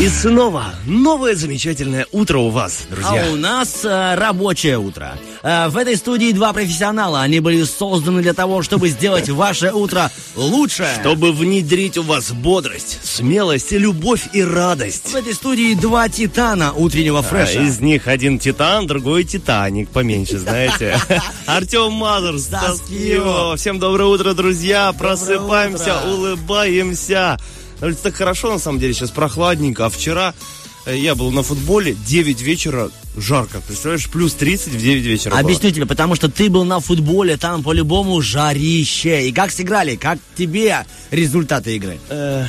И снова новое замечательное утро у вас, друзья. А у нас э, рабочее утро. Э, в этой студии два профессионала. Они были созданы для того, чтобы сделать ваше утро лучше. Чтобы внедрить у вас бодрость, смелость, любовь и радость. В этой студии два титана утреннего А, фреша. из них один Титан, другой Титаник, поменьше, знаете. Артем Мазур, Стас. Всем доброе утро, друзья. Просыпаемся, улыбаемся. Ну, Это так хорошо, на самом деле, сейчас прохладненько. А вчера э, я был на футболе, 9 вечера, жарко. Представляешь, плюс 30 в 9 вечера было. Объясню тебе, потому что ты был на футболе, там по-любому жарище. И как сыграли? Как тебе результаты игры? Э,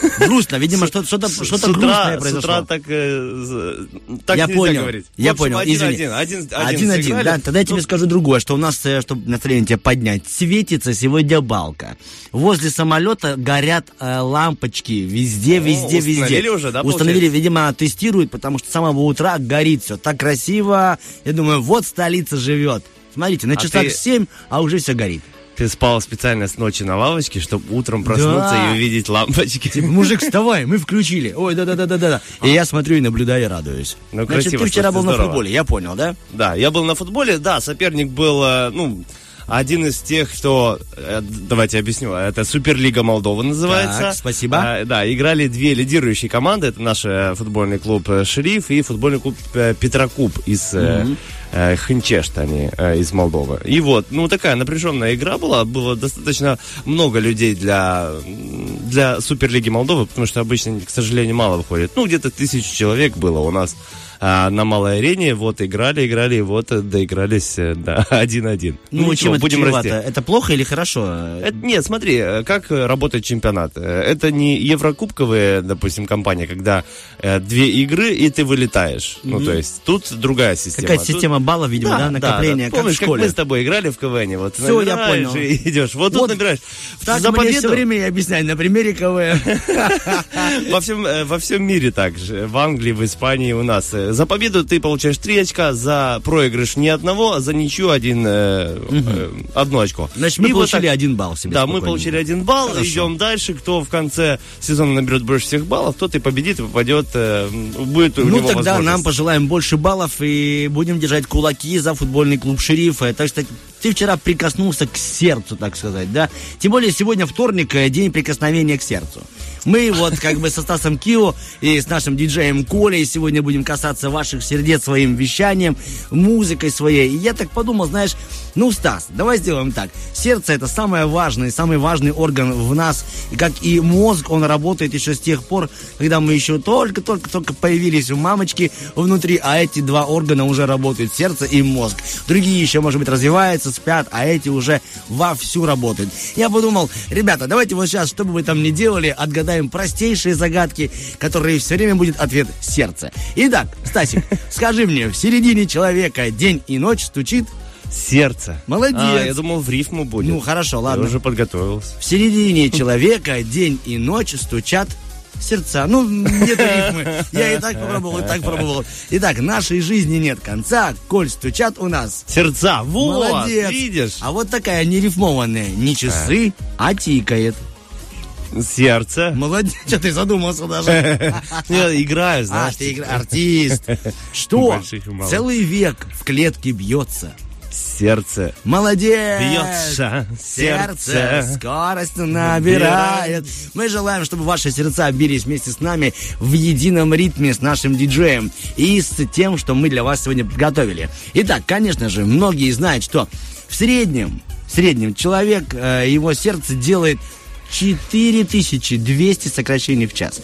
Грустно, видимо, что- что-то С- с утра- грустное С произошло. утра так, э, так я понял, говорить. я общем, понял, один, извини. Один, один, Один-один, сыграли. да. Тогда я тебе Ну, скажу другое, что у нас, э, чтобы настроение тебе поднять, светится сегодня балка. Возле самолета горят э, лампочки везде, везде, везде. установили уже, да, Установили, получается? видимо, тестируют, потому что с самого утра горит все так красиво. Я думаю, вот столица живет. Смотрите, на А часах ты- 7, а уже все горит. Ты спал специально с ночи на лавочке, чтобы утром проснуться Да. и увидеть лампочки. Типа, мужик, вставай, мы включили. Ой, да-да-да-да-да. И я смотрю и наблюдаю, и радуюсь. Ну, Значит, красиво, ты вчера был на здорово. футболе, я понял, да? Да, я был на футболе, да, соперник был, э, ну, один из тех, кто, э, давайте объясню, это Суперлига Молдова называется. Так, спасибо. А, да, играли две лидирующие команды, это наш э, футбольный клуб э, «Шериф» и футбольный клуб «Петрокуб» из э, Хинчешта, они из Молдовы. И вот, ну, такая напряженная игра была, было достаточно много людей для, для Суперлиги Молдовы, потому что обычно, к сожалению, мало выходит. Ну, где-то тысячу человек было у нас а, на малой арене, вот играли, играли, и вот э, доигрались э, до 1-1. Ну, чем ничего, это будем расти. Это плохо или хорошо? Это, нет, смотри, э, как работает чемпионат. Это не еврокубковые, допустим, компания, когда э, две игры и ты вылетаешь. Ну, то есть тут другая система. Какая-то Тут- система баллов, видимо, да, накопление, как в Помнишь, школе. мы с тобой играли в КВН, вот Всё, я понял. и идешь. Вот, тут Вот набираешь. Так За мне победу все время и объясняют на примере КВН. во всем, во всем мире так же. В Англии, в Испании у нас. Э, За победу ты получаешь три очка, за проигрыш ни одного, а за ничью один, э, э, одно очко. Значит, мы И вот получили так- один балл себе. Да, мы получили один балл, Хорошо. идем дальше. Кто в конце сезона наберет больше всех баллов, тот и победит, и попадет, э, будет у Ну, него тогда нам пожелаем больше баллов и будем держать кулаки за футбольный клуб «Шерифа». Так что ты вчера прикоснулся к сердцу, так сказать, да? Тем более сегодня вторник, э, день прикосновения к сердцу. Мы вот как бы со Стасом Кио и с нашим диджеем Колей сегодня будем касаться ваших сердец своим вещанием, музыкой своей. И я так подумал, знаешь, ну, Стас, давай сделаем так. Сердце это самое важное, самый важный орган в нас. И как и мозг, он работает еще с тех пор, когда мы еще только-только-только появились у мамочки внутри, а эти два органа уже работают, сердце и мозг. Другие еще, может быть, развиваются, спят, а эти уже вовсю работают. Я подумал, ребята, давайте вот сейчас, что бы вы там ни делали, отгадаем простейшие загадки, которые все время будет ответ сердце. Итак, Стасик, скажи мне, в середине человека день и ночь стучит Сердце. Молодец. А, я думал, в рифму будет. Ну, хорошо, Я ладно. уже подготовился. В середине человека день и ночь стучат сердца. Ну, нет рифмы. Я и так попробовал, и так пробовал. Итак, нашей жизни нет конца, коль стучат у нас. Сердца, вот, Молодец. видишь? А вот такая нерифмованная. Не часы, а тикает. Сердце. Молодец, что ты задумался даже. Я играю, А, знаешь. ты игра- артист. Что? Целый век в клетке бьется. Сердце. Молодец! Бьется Сердце сердце. скорость набирает. Мы желаем, чтобы ваши сердца бились вместе с нами в едином ритме с нашим диджеем и с тем, что мы для вас сегодня подготовили. Итак, конечно же, многие знают, что в среднем, в среднем человек, э, его сердце делает 4200 сокращений в час.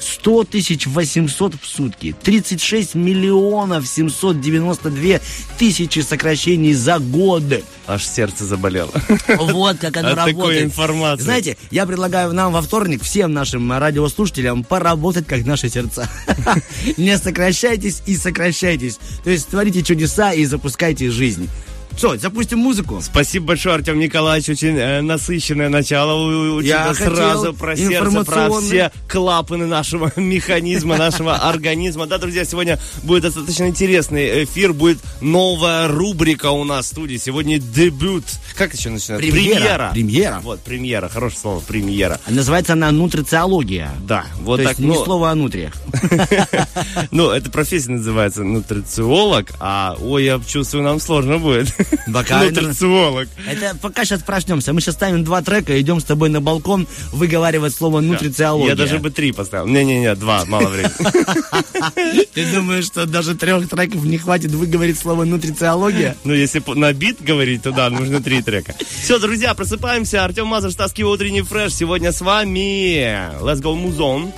100 тысяч 800 в сутки, 36 миллионов 792 тысячи сокращений за годы. Аж сердце заболело. Вот как оно От работает. такой информации. Знаете, я предлагаю нам во вторник всем нашим радиослушателям поработать как наши сердца. Не сокращайтесь и сокращайтесь. То есть творите чудеса и запускайте жизнь. Что, запустим музыку? Спасибо большое, Артем Николаевич. Очень э, насыщенное начало. Я сразу про сердце, про все клапаны нашего механизма, нашего организма. Да, друзья, сегодня будет достаточно интересный эфир. Будет новая рубрика у нас в студии. Сегодня дебют. Как еще начинается? Премьера. Премьера. Вот, премьера. Хорошее слово, премьера. А называется она нутрициология. Да. Вот То так, есть не ну, слово о нутриях. Ну, это профессия называется нутрициолог, а ой, я чувствую, нам сложно будет. Бокально. Нутрициолог. Это пока сейчас прошнемся, Мы сейчас ставим два трека, идем с тобой на балкон выговаривать слово нутрициология. Я даже бы три поставил. Не-не-не, два, мало времени. Ты думаешь, что даже трех треков не хватит выговорить слово нутрициология? Ну, если на бит говорить, то да, нужно три трека. Все, друзья, просыпаемся. Артем Мазур, Стаски, утренний фреш. Сегодня с вами Let's Go музон.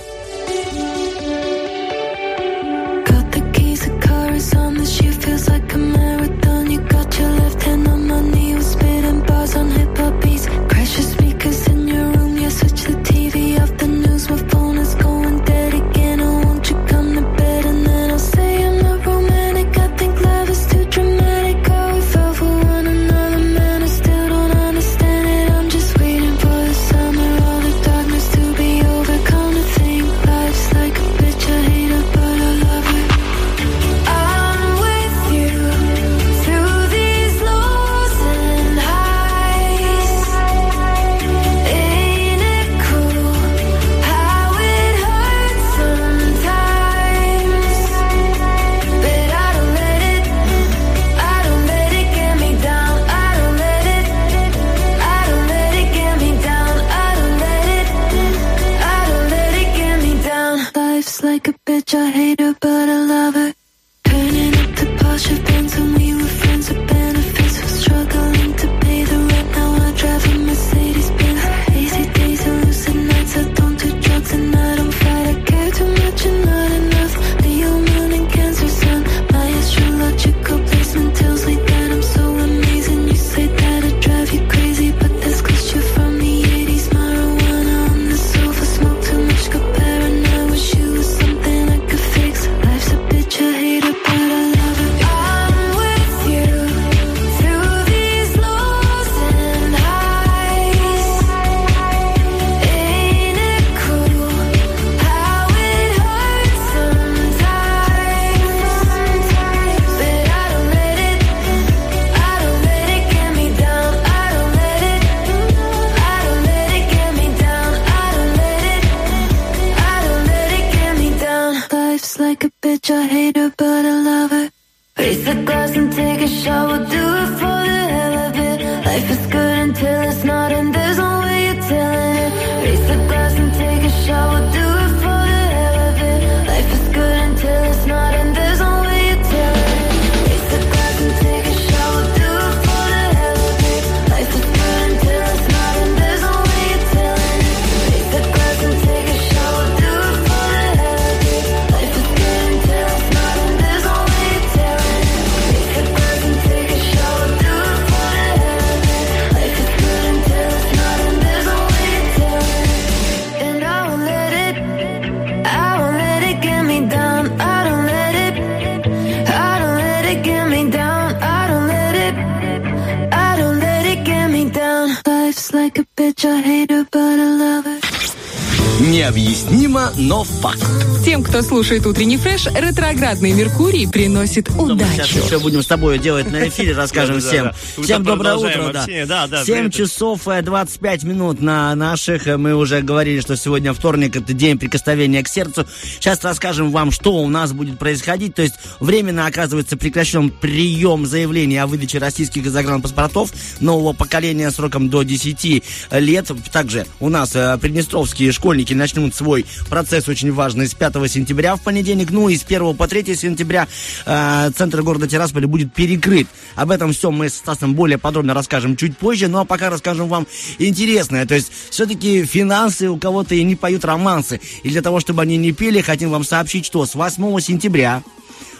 слушает утренний фреш, ретроградный Меркурий приносит ну, удачу. Сейчас все будем с тобой делать на эфире, расскажем всем. Всем доброе утро. Да. 7 часов 25 минут на наших. Мы уже говорили, что сегодня вторник, это день прикосновения к сердцу. Сейчас расскажем вам, что у нас будет происходить. То есть временно оказывается прекращен прием заявлений о выдаче российских загранпаспортов нового поколения сроком до 10 лет. Также у нас э, приднестровские школьники начнут свой процесс очень важный с 5 сентября в понедельник. Ну и с 1 по 3 сентября э, центр города Тирасполь будет перекрыт. Об этом все мы с Стасом более подробно расскажем чуть позже, но пока расскажем вам интересное. То есть все-таки финансы у кого-то и не поют романсы. И для того, чтобы они не пели, хотим вам сообщить, что с 8 сентября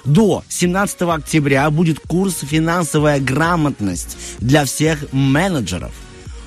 до 17 октября будет курс «Финансовая грамотность» для всех менеджеров.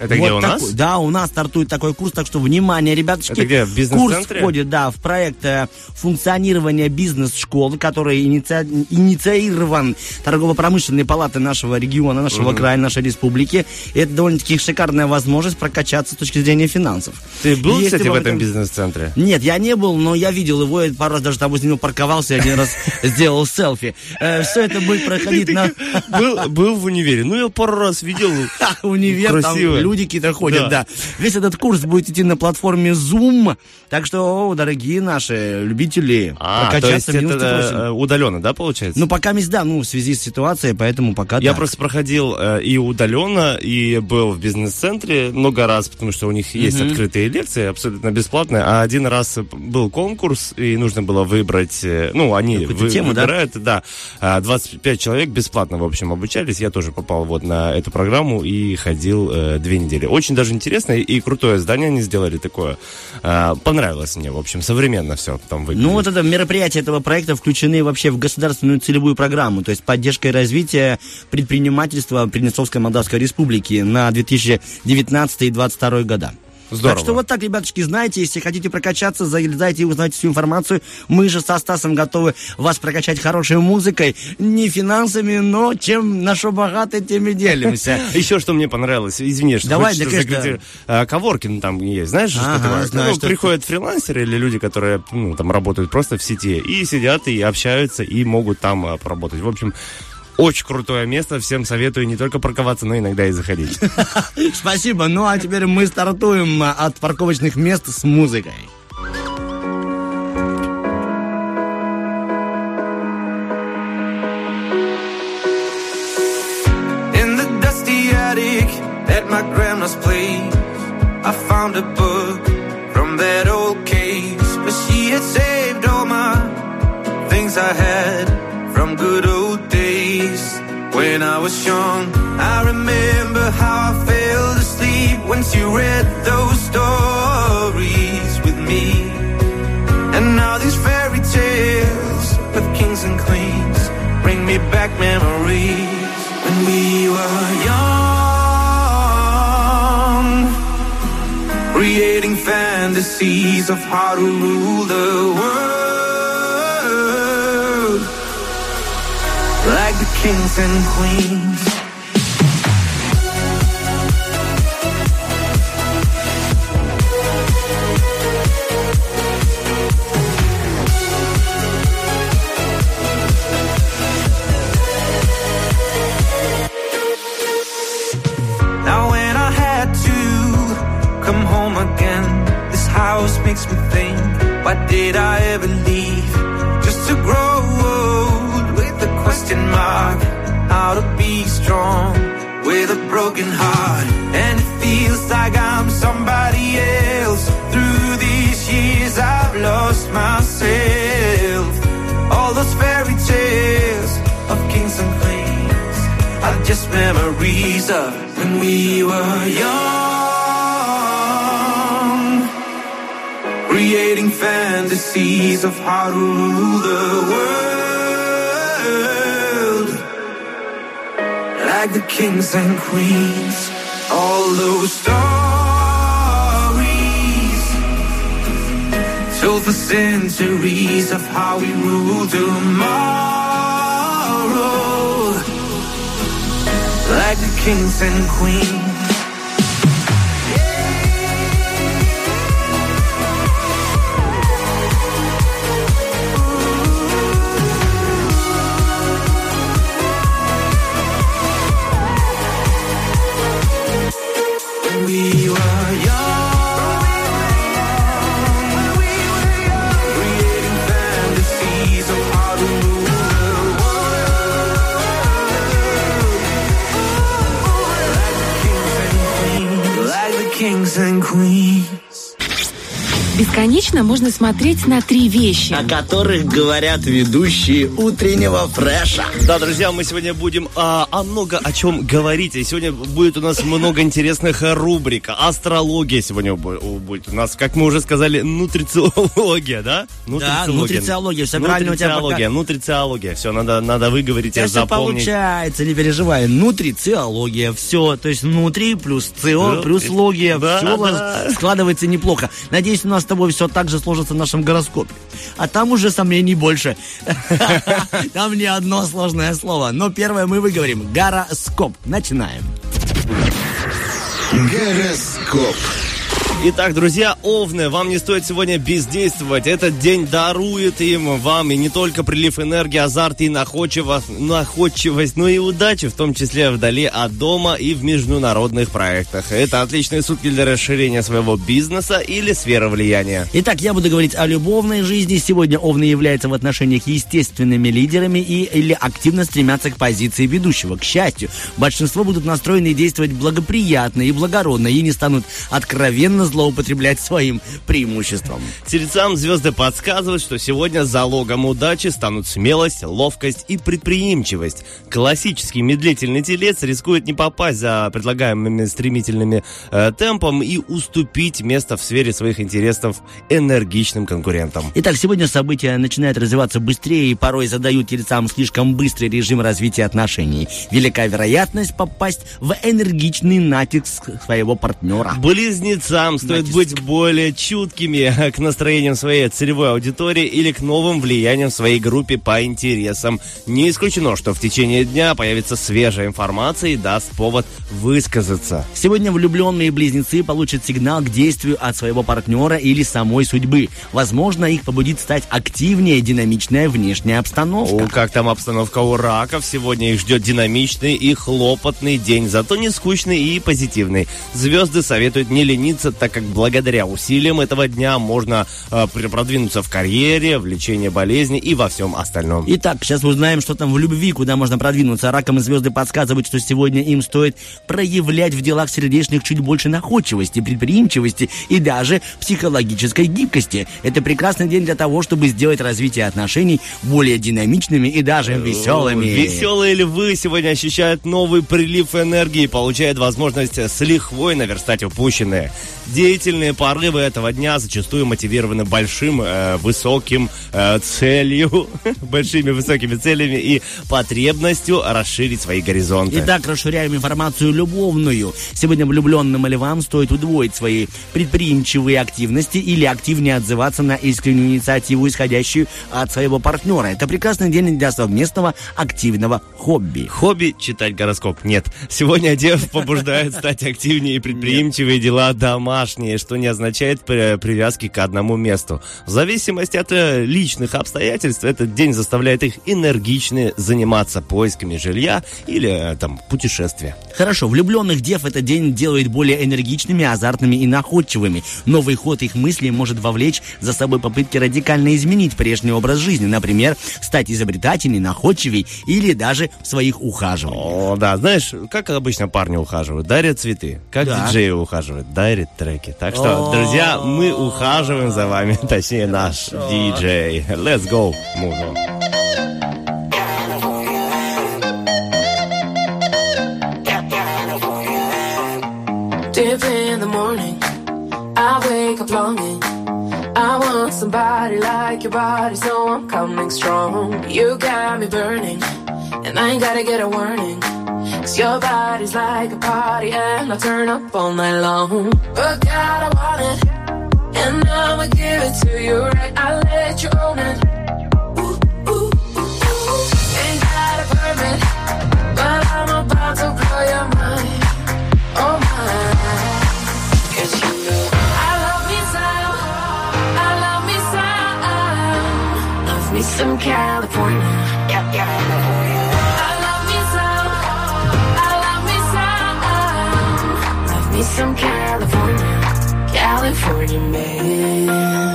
Это где у нас? такой- да, у нас стартует такой курс, так что внимание, ребяточки. Это где, в бизнес-центре? Курс входит, да, в проект э, функционирования бизнес-школы, который иници- инициирован торгово-промышленной палатой нашего региона, нашего края, нашей республики. И это довольно-таки шикарная возможность прокачаться с точки зрения финансов. Ты был, Если кстати, в этом это- бизнес-центре? нет, я не был, но я видел его, и пару раз даже там возле него парковался, один раз сделал селфи. Все это будет проходить на Был, в универе. Ну, я пару раз видел. универ, там. Люди какие-то ходят, Да. да. Весь этот курс будет идти на платформе Zoom, так что, дорогие наши любители, А, то есть прокачаться это э, удаленно, да, получается? Ну, пока месть, да, ну, в связи с ситуацией, поэтому пока Я так. просто проходил э, и удаленно, и был в бизнес-центре много раз, потому что у них есть открытые лекции, абсолютно бесплатные. А один раз был конкурс, и нужно было выбрать, э, ну, они вы- тему, да? выбирают, да, а, 25 человек бесплатно, в общем, обучались. Я тоже попал вот на эту программу и ходил э, две недели. Очень даже интересно и, крутое здание они сделали такое. А, понравилось мне, в общем, современно все там выглядит. Ну, вот это мероприятия этого проекта включены вообще в государственную целевую программу, то есть поддержка и развитие предпринимательства Приднестровской Молдавской Республики на 2019 и 2022 года. Здорово. Так что вот так, ребяточки, знаете, если хотите прокачаться, залезайте и узнайте всю информацию. Мы же со Стасом готовы вас прокачать хорошей музыкой, не финансами, но чем на что богаты, тем и делимся. Еще что мне понравилось, извини, что Давай, да, конечно. Коворкин там есть, знаешь, что такое? Ну, приходят фрилансеры или люди, которые ну, там работают просто в сети, и сидят, и общаются, и могут там э, поработать. В общем, очень крутое место, всем советую не только парковаться, но иногда и заходить. Спасибо. Ну, а теперь мы стартуем а, от парковочных мест с музыкой. In the dusty attic at my grandma's place, I found a book from that old case. But she had saved all my things I had from good old When I was young, I remember how I fell asleep when you read those stories with me. And now these fairy tales of kings and queens bring me back memories. When we were young, creating fantasies of how to rule the world. Like kings and queens. Now when I had to come home again, this house makes me think, why did I ever leave? How to be strong with a broken heart. And it feels like I'm somebody else. Through these years I've lost myself. All those fairy tales of kings and queens are just memories of when we were young. Creating fantasies of how to rule the world like the kings and queens. All those stories told for centuries of how we rule tomorrow like the kings and queens. Kings and queens. Бесконечно можно смотреть на три вещи. О которых говорят ведущие утреннего фреша. Да, друзья, мы сегодня будем а, о много о чем говорить. И сегодня будет у нас много интересных рубрик. Астрология сегодня бу- будет у нас, как мы уже сказали, нутрициология, да? Да, нутрициология, правильно у тебя пока. Нутрициология, нутрициология. Все, надо, надо выговорить и Сейчас все запомнить. получается, не переживай. Нутрициология, все. То есть внутри плюс цио, Да, плюс логия. да, все да. складывается неплохо. Надеюсь, у нас с тобой все так же сложится в нашем гороскопе. А там уже сомнений больше. Там не одно сложное слово. Но первое мы выговорим. Гороскоп. Начинаем. Гороскоп. Итак, друзья, Овны, вам не стоит сегодня бездействовать. Этот день дарует им вам и не только прилив энергии, азарт и находчивость, находчивость, но и удачи, в том числе вдали от дома и в международных проектах. Это отличные сутки для расширения своего бизнеса или сферы влияния. Итак, я буду говорить о любовной жизни. Сегодня Овны являются в отношениях естественными лидерами и или активно стремятся к позиции ведущего. К счастью, большинство будут настроены действовать благоприятно и благородно и не станут откровенно злоупотреблять своим преимуществом. Тельцам звезды подсказывают, что сегодня залогом удачи станут смелость, ловкость и предприимчивость. Классический медлительный телец рискует не попасть за предлагаемыми стремительными э, темпом и уступить место в сфере своих интересов энергичным конкурентам. Итак, сегодня события начинают развиваться быстрее и порой задают тельцам слишком быстрый режим развития отношений. Велика вероятность попасть в энергичный натиск своего партнера. Близнецам стоит Натиск. быть более чуткими к настроениям своей целевой аудитории или к новым влияниям в своей группе по интересам. Не исключено, что в течение дня появится свежая информация и даст повод высказаться. Сегодня влюбленные близнецы получат сигнал к действию от своего партнера или самой судьбы. Возможно, их побудит стать активнее динамичная внешняя обстановка. О, как там обстановка у раков. Сегодня их ждет динамичный и хлопотный день, зато не скучный и позитивный. Звезды советуют не лениться, так как благодаря усилиям этого дня можно э, пр- продвинуться в карьере, в лечении болезни и во всем остальном. Итак, сейчас узнаем, что там в любви, куда можно продвинуться. Раком и звезды подсказывают, что сегодня им стоит проявлять в делах сердечных чуть больше находчивости, предприимчивости и даже психологической гибкости. Это прекрасный день для того, чтобы сделать развитие отношений более динамичными и даже веселыми. Веселые львы сегодня ощущают новый прилив энергии и получают возможность с лихвой наверстать упущенное. Деятельные порывы этого дня зачастую мотивированы большим, э, высоким э, целью, большими высокими целями и потребностью расширить свои горизонты. Итак, расширяем информацию любовную. Сегодня влюбленным львам стоит удвоить свои предприимчивые активности или активнее отзываться на искреннюю инициативу, исходящую от своего партнера. Это прекрасный день для совместного активного хобби. Хобби читать гороскоп нет. Сегодня дев побуждает стать активнее и предприимчивые дела домашние, что не означает при- привязки к одному месту. В зависимости от э, личных обстоятельств этот день заставляет их энергично заниматься поисками жилья или э, там путешествия. Хорошо, влюбленных дев этот день делает более энергичными, азартными и находчивыми. Новый ход их мыслей может вовлечь за собой попытки радикально изменить прежний образ жизни. Например, стать изобретательней, находчивей или даже в своих ухаживаниях. О, да, знаешь, как обычно парни ухаживают? Дарят цветы. Как Да. диджеи ухаживают? Дарят треки. Так что, друзья, мы ухаживаем за вами, точнее наш диджей. Let's go, on. Deep in the morning, I wake up longing. I want somebody like your body, so I'm coming strong. You got me burning, and I ain't gotta get a warning. Your body's like a party, and I turn up all night long. But God, I want it, and I'ma give it to you right. I let you own it. Ooh, ooh, ooh. Ain't got a permit, but I'm about to blow your mind. Oh my. Cause you know I love me some, I love me some, love me some California. Yeah, yeah. from California, California man.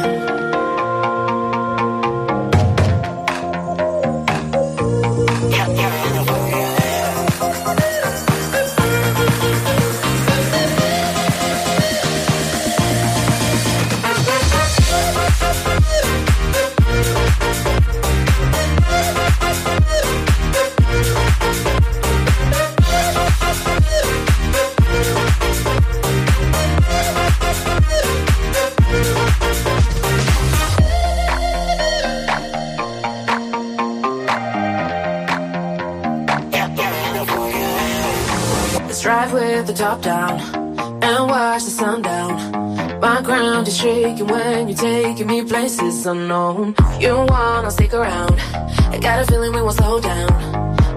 With the top down and watch the sun down. My ground is shaking when you're taking me places unknown. You wanna stick around? I got a feeling we won't slow down.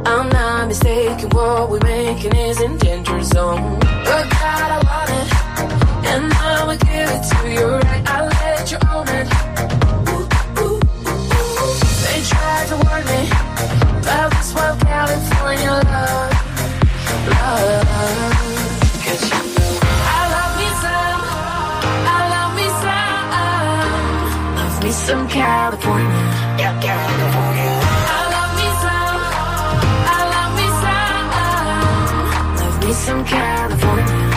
I'm not mistaken, what we're making is in danger zone. But God, I want it, and I'ma give it to you right. I'll let you own it. They tried to warn me about this wild California love, some, I love me some, love me some California. California. I love me some, I love me some, love me some. California.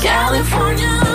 California.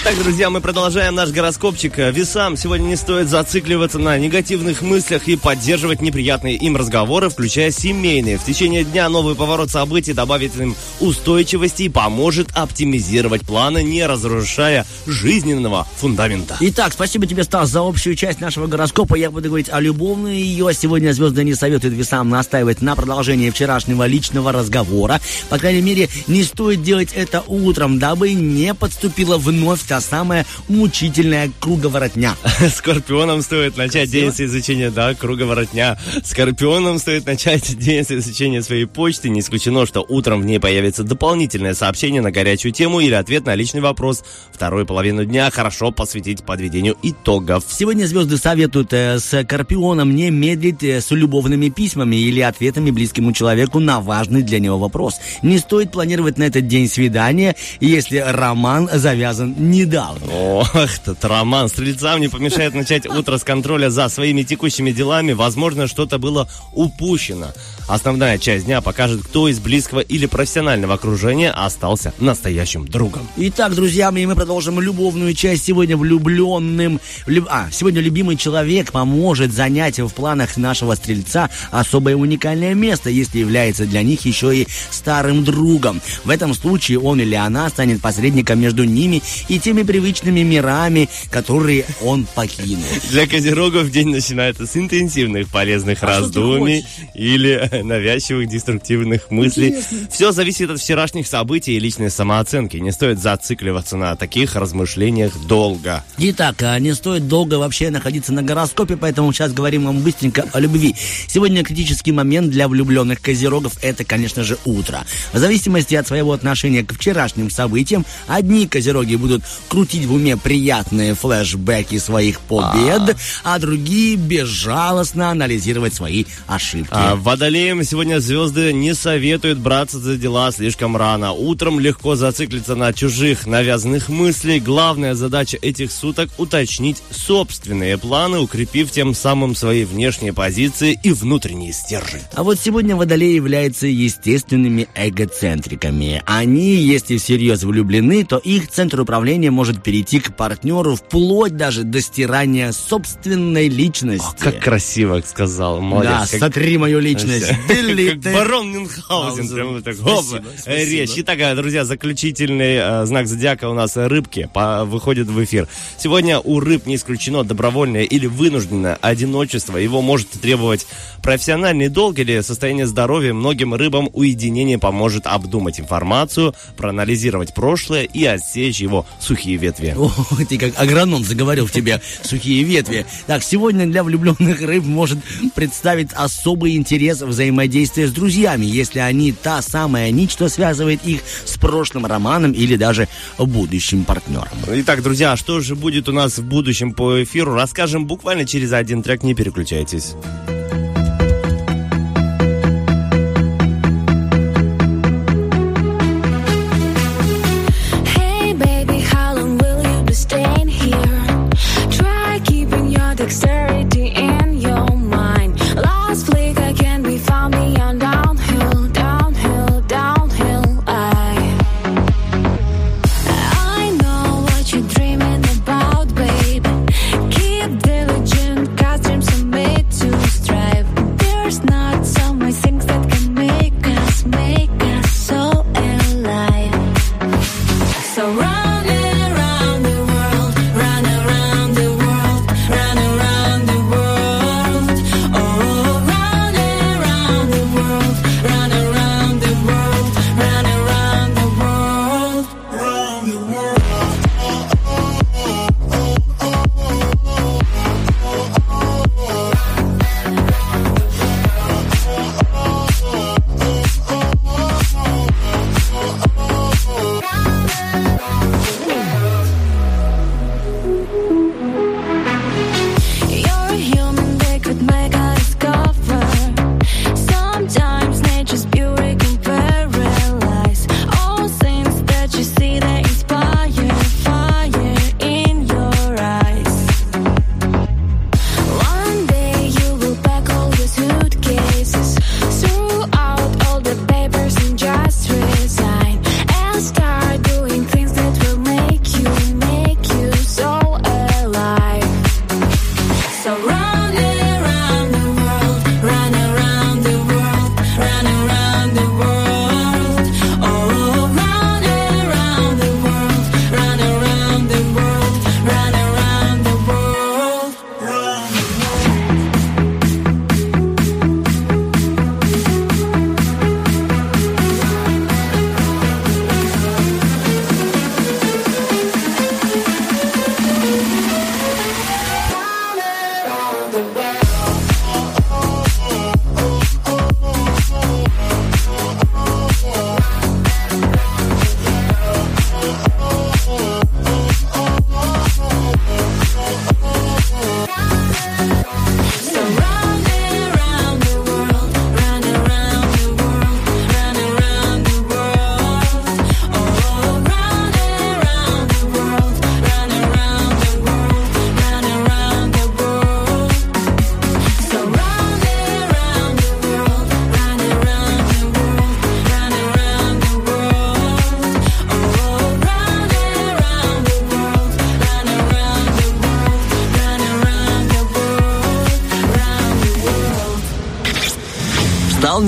Итак, друзья, мы продолжаем наш гороскопчик. Весам сегодня не стоит зацикливаться на негативных мыслях и поддерживать неприятные им разговоры, включая семейные. В течение дня новый поворот событий добавит им устойчивости и поможет оптимизировать планы, не разрушая жизненного фундамента. Итак, спасибо тебе, Стас, за общую часть нашего гороскопа. Я буду говорить о любовной ее. Сегодня звезды не советуют весам настаивать на продолжении вчерашнего личного разговора. По крайней мере, не стоит делать это утром, дабы не подступила вновь та самая мучительная круговоротня. Скорпионам стоит начать день с изучения, да, круговоротня. Скорпионам стоит начать день с изучения своей почты. Не исключено, что утром в ней появится дополнительное сообщение на горячую тему или ответ на личный вопрос. Вторую половину дня хорошо посвятить подведению итогов. Сегодня звезды советуют э, Скорпионам не медлить э, с любовными письмами или ответами близкому человеку на важный для него вопрос. Не стоит планировать на этот день свидание, если роман завязан недавно. Ох, этот роман. Стрельцам не помешает начать утро с контроля за своими текущими делами. Возможно, что-то было упущено. Основная часть дня покажет, кто из близкого или профессионального окружения остался настоящим другом. Итак, друзья мои, мы продолжим любовную часть. Сегодня влюбленным... люб- А, сегодня любимый человек поможет занять в планах нашего стрельца особое уникальное место, если является для них еще и старым другом. В этом случае он или она станет посредником между ними и теми привычными мирами, которые он покинул. Для козерогов день начинается с интенсивных полезных А раздумий или навязчивых деструктивных мыслей. Все зависит от вчерашних событий и личной самооценки. Не стоит зацикливаться на таких размышлениях долго. Итак, а, не стоит долго вообще находиться на гороскопе, поэтому сейчас говорим вам быстренько о любви. Сегодня критический момент для влюбленных козерогов – это, конечно же, утро. В зависимости от своего отношения к вчерашним событиям, одни козероги будут крутить в уме приятные флешбеки своих побед, а другие безжалостно анализировать свои ошибки. А водолеям сегодня звезды не советуют браться за дела слишком рано. Утром легко зациклиться на чужих навязанных мыслей. Главная задача этих суток – уточнить собственные планы, укрепив тем самым свои внешние позиции и внутренние стержни. А вот сегодня водолеи являются естественными эгоцентриками. Они, если всерьез влюблены, то их центр управления может перейти к партнеру вплоть даже до стирания собственной личности. Как красиво сказал, молодец. Да, как- сотри мою личность. Как барон Мюнхгаузен. Прям так, хоп, речь. Итак, э, друзья, заключительный э, знак зодиака у нас э, рыбки выходит в эфир. Сегодня у рыб не исключено добровольное или вынужденное одиночество. Его может требовать профессиональный долг или состояние здоровья. Многим рыбам уединение поможет обдумать информацию, проанализировать прошлое и отсечь его сухие ветви. О, ты как агроном заговорил в тебе сухие ветви. Так, сегодня для влюбленных рыб может представить особый интерес взаимодействия с друзьями, если они та самая нить, что связывает их с прошлым романом или даже будущим партнером. Итак, друзья, что же будет у нас в будущем по эфиру, расскажем буквально через один трек, не переключайтесь.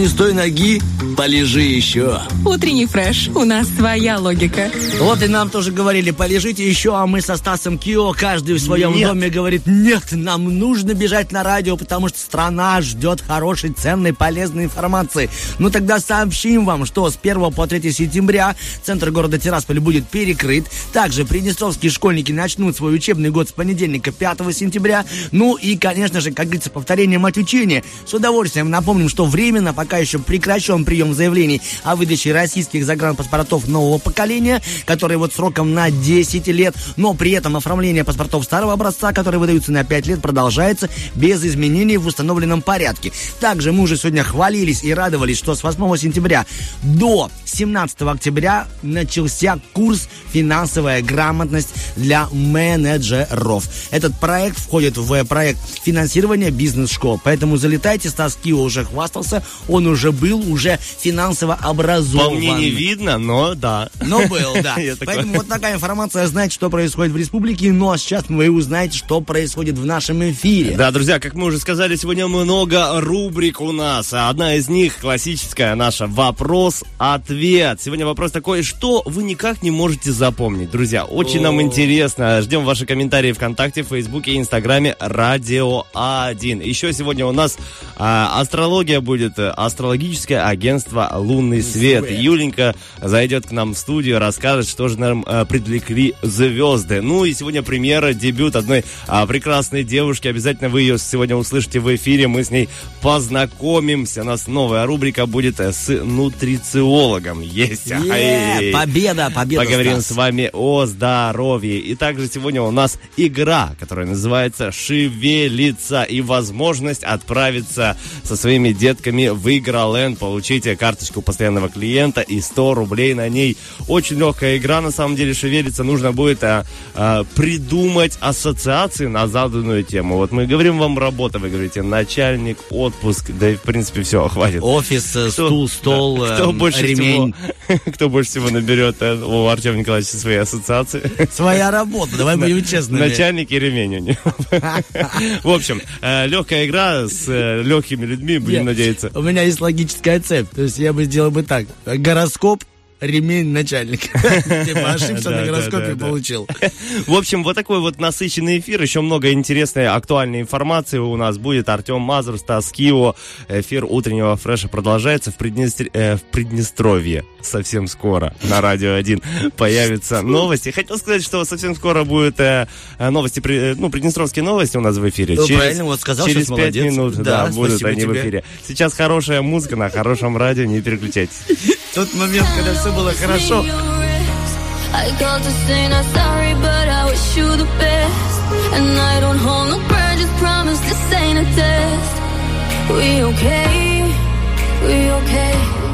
Не с той ноги, полежи еще. Утренний фреш. У нас своя логика. Вот и нам тоже говорили, полежите еще, а мы со Стасом Кио, каждый в своем Нет. доме говорит, нет, нам нужно бежать на радио, потому что страна ждет хорошей, ценной, полезной информации. Ну тогда сообщим вам, что с 1 по 3 сентября центр города Тирасполь будет перекрыт. Также приднестровские школьники начнут свой учебный год с понедельника 5 сентября. Ну и, конечно же, как говорится, повторение мать учения. С удовольствием напомним, что временно пока еще прекращен прием заявлений о выдаче российских загранпаспортов нового поколения, которые вот сроком на 10 лет, но при этом оформление паспортов старого образца, которые выдаются на 5 лет, продолжается без изменений в установленном порядке. Также мы уже сегодня хвалились и радовались, что с 8 сентября до 17 октября начался курс «Финансовая грамотность для менеджеров». Этот проект входит в проект финансирования бизнес-школ. Поэтому залетайте, Стас Кио уже хвастался, он уже был, уже финансово образован. По мне не видно, но да. Но был, да. Поэтому вот такая информация, знаете, что происходит в республике. Ну а сейчас вы узнаете, что происходит в нашем эфире. Да, друзья, как мы уже сказали, сегодня много рубрик у нас. А Одна из них классическая наша вопрос-ответ. Сегодня вопрос такой, что вы никак не можете запомнить. Друзья, очень нам интересно. Ждем ваши комментарии ВКонтакте, Фейсбуке и Инстаграме Радио 1. Еще сегодня у нас а, астрология будет, э, астрологическое агентство Лунный свет. Юленька зайдет к нам в студию, расскажет, что же нам э, привлекли звезды. Ну и сегодня премьера, дебют одной а, прекрасной девушки. Обязательно вы ее сегодня услышите в эфире. Мы с ней познакомимся. У нас новая рубрика будет э, с нутрициологом. Есть. Ай. победа, победа, Поговорим Стас. с вами о здоровье. И также сегодня у нас игра, которая называется «Шевелиться» и возможность отправиться со своими детками в Игроленд. Получите карточку постоянного клиента и 100 рублей на ней. Очень легкая игра, на самом деле, шевелиться. Нужно будет а, а, придумать ассоциации на заданную тему. Вот мы говорим вам работа, вы говорите начальник, отпуск, да и в принципе все, хватит. Офис, э, Кто- стул, стол, да, кто эм, больше ремень. всего, кто больше всего наберет э, у Артема Николаевича свои ассоциации? Своя работа, давай будем честными. Начальник и ремень у него. В общем, э, легкая игра с э, легкими людьми, будем надеяться. У меня есть логическая цепь. То есть я бы сделал бы так. Гороскоп, ремень, начальник. Типа ошибся на гороскопе, получил. В общем, вот такой вот насыщенный эфир. Еще много интересной, актуальной информации у нас будет. Артем Мазур, Стас Кио. Эфир утреннего фреша продолжается в, Приднестр- э, в Приднестровье. Совсем скоро на Радио 1 появятся новости. Хотел сказать, что совсем скоро будут э, новости, при- э, ну, приднестровские новости у нас в эфире. Ну, правильно, вот сказал, через сейчас пять молодец. минут Да, да, будут они в эфире. Сейчас хорошая музыка на хорошем радио, не переключайтесь. Тот момент, когда все было хорошо. I called to say not sorry, but I wish you the best. And I don't hold no grudges, promise this ain't a test. We okay, we okay.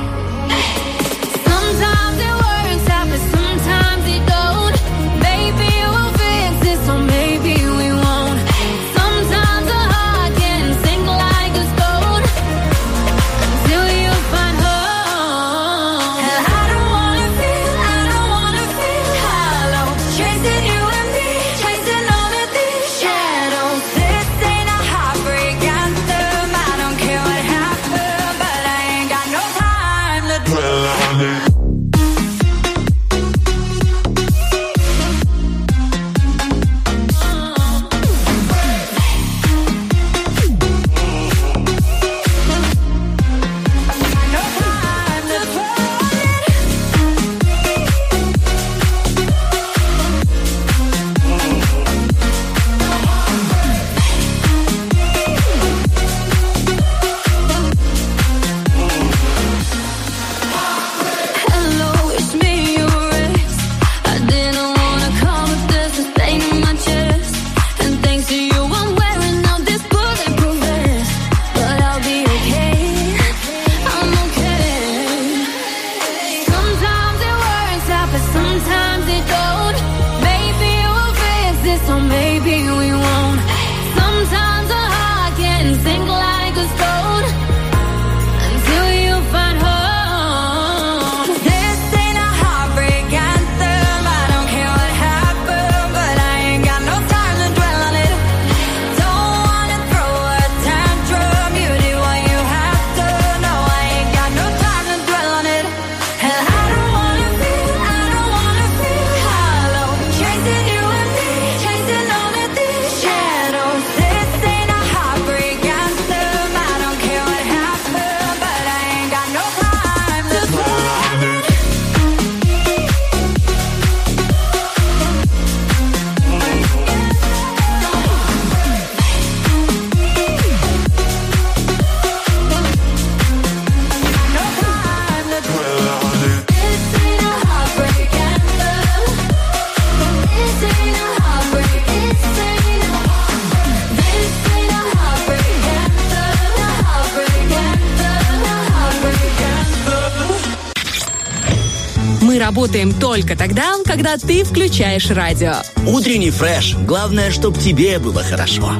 Работаем только тогда, когда ты включаешь радио. Утренний фреш. Главное, чтобы тебе было хорошо.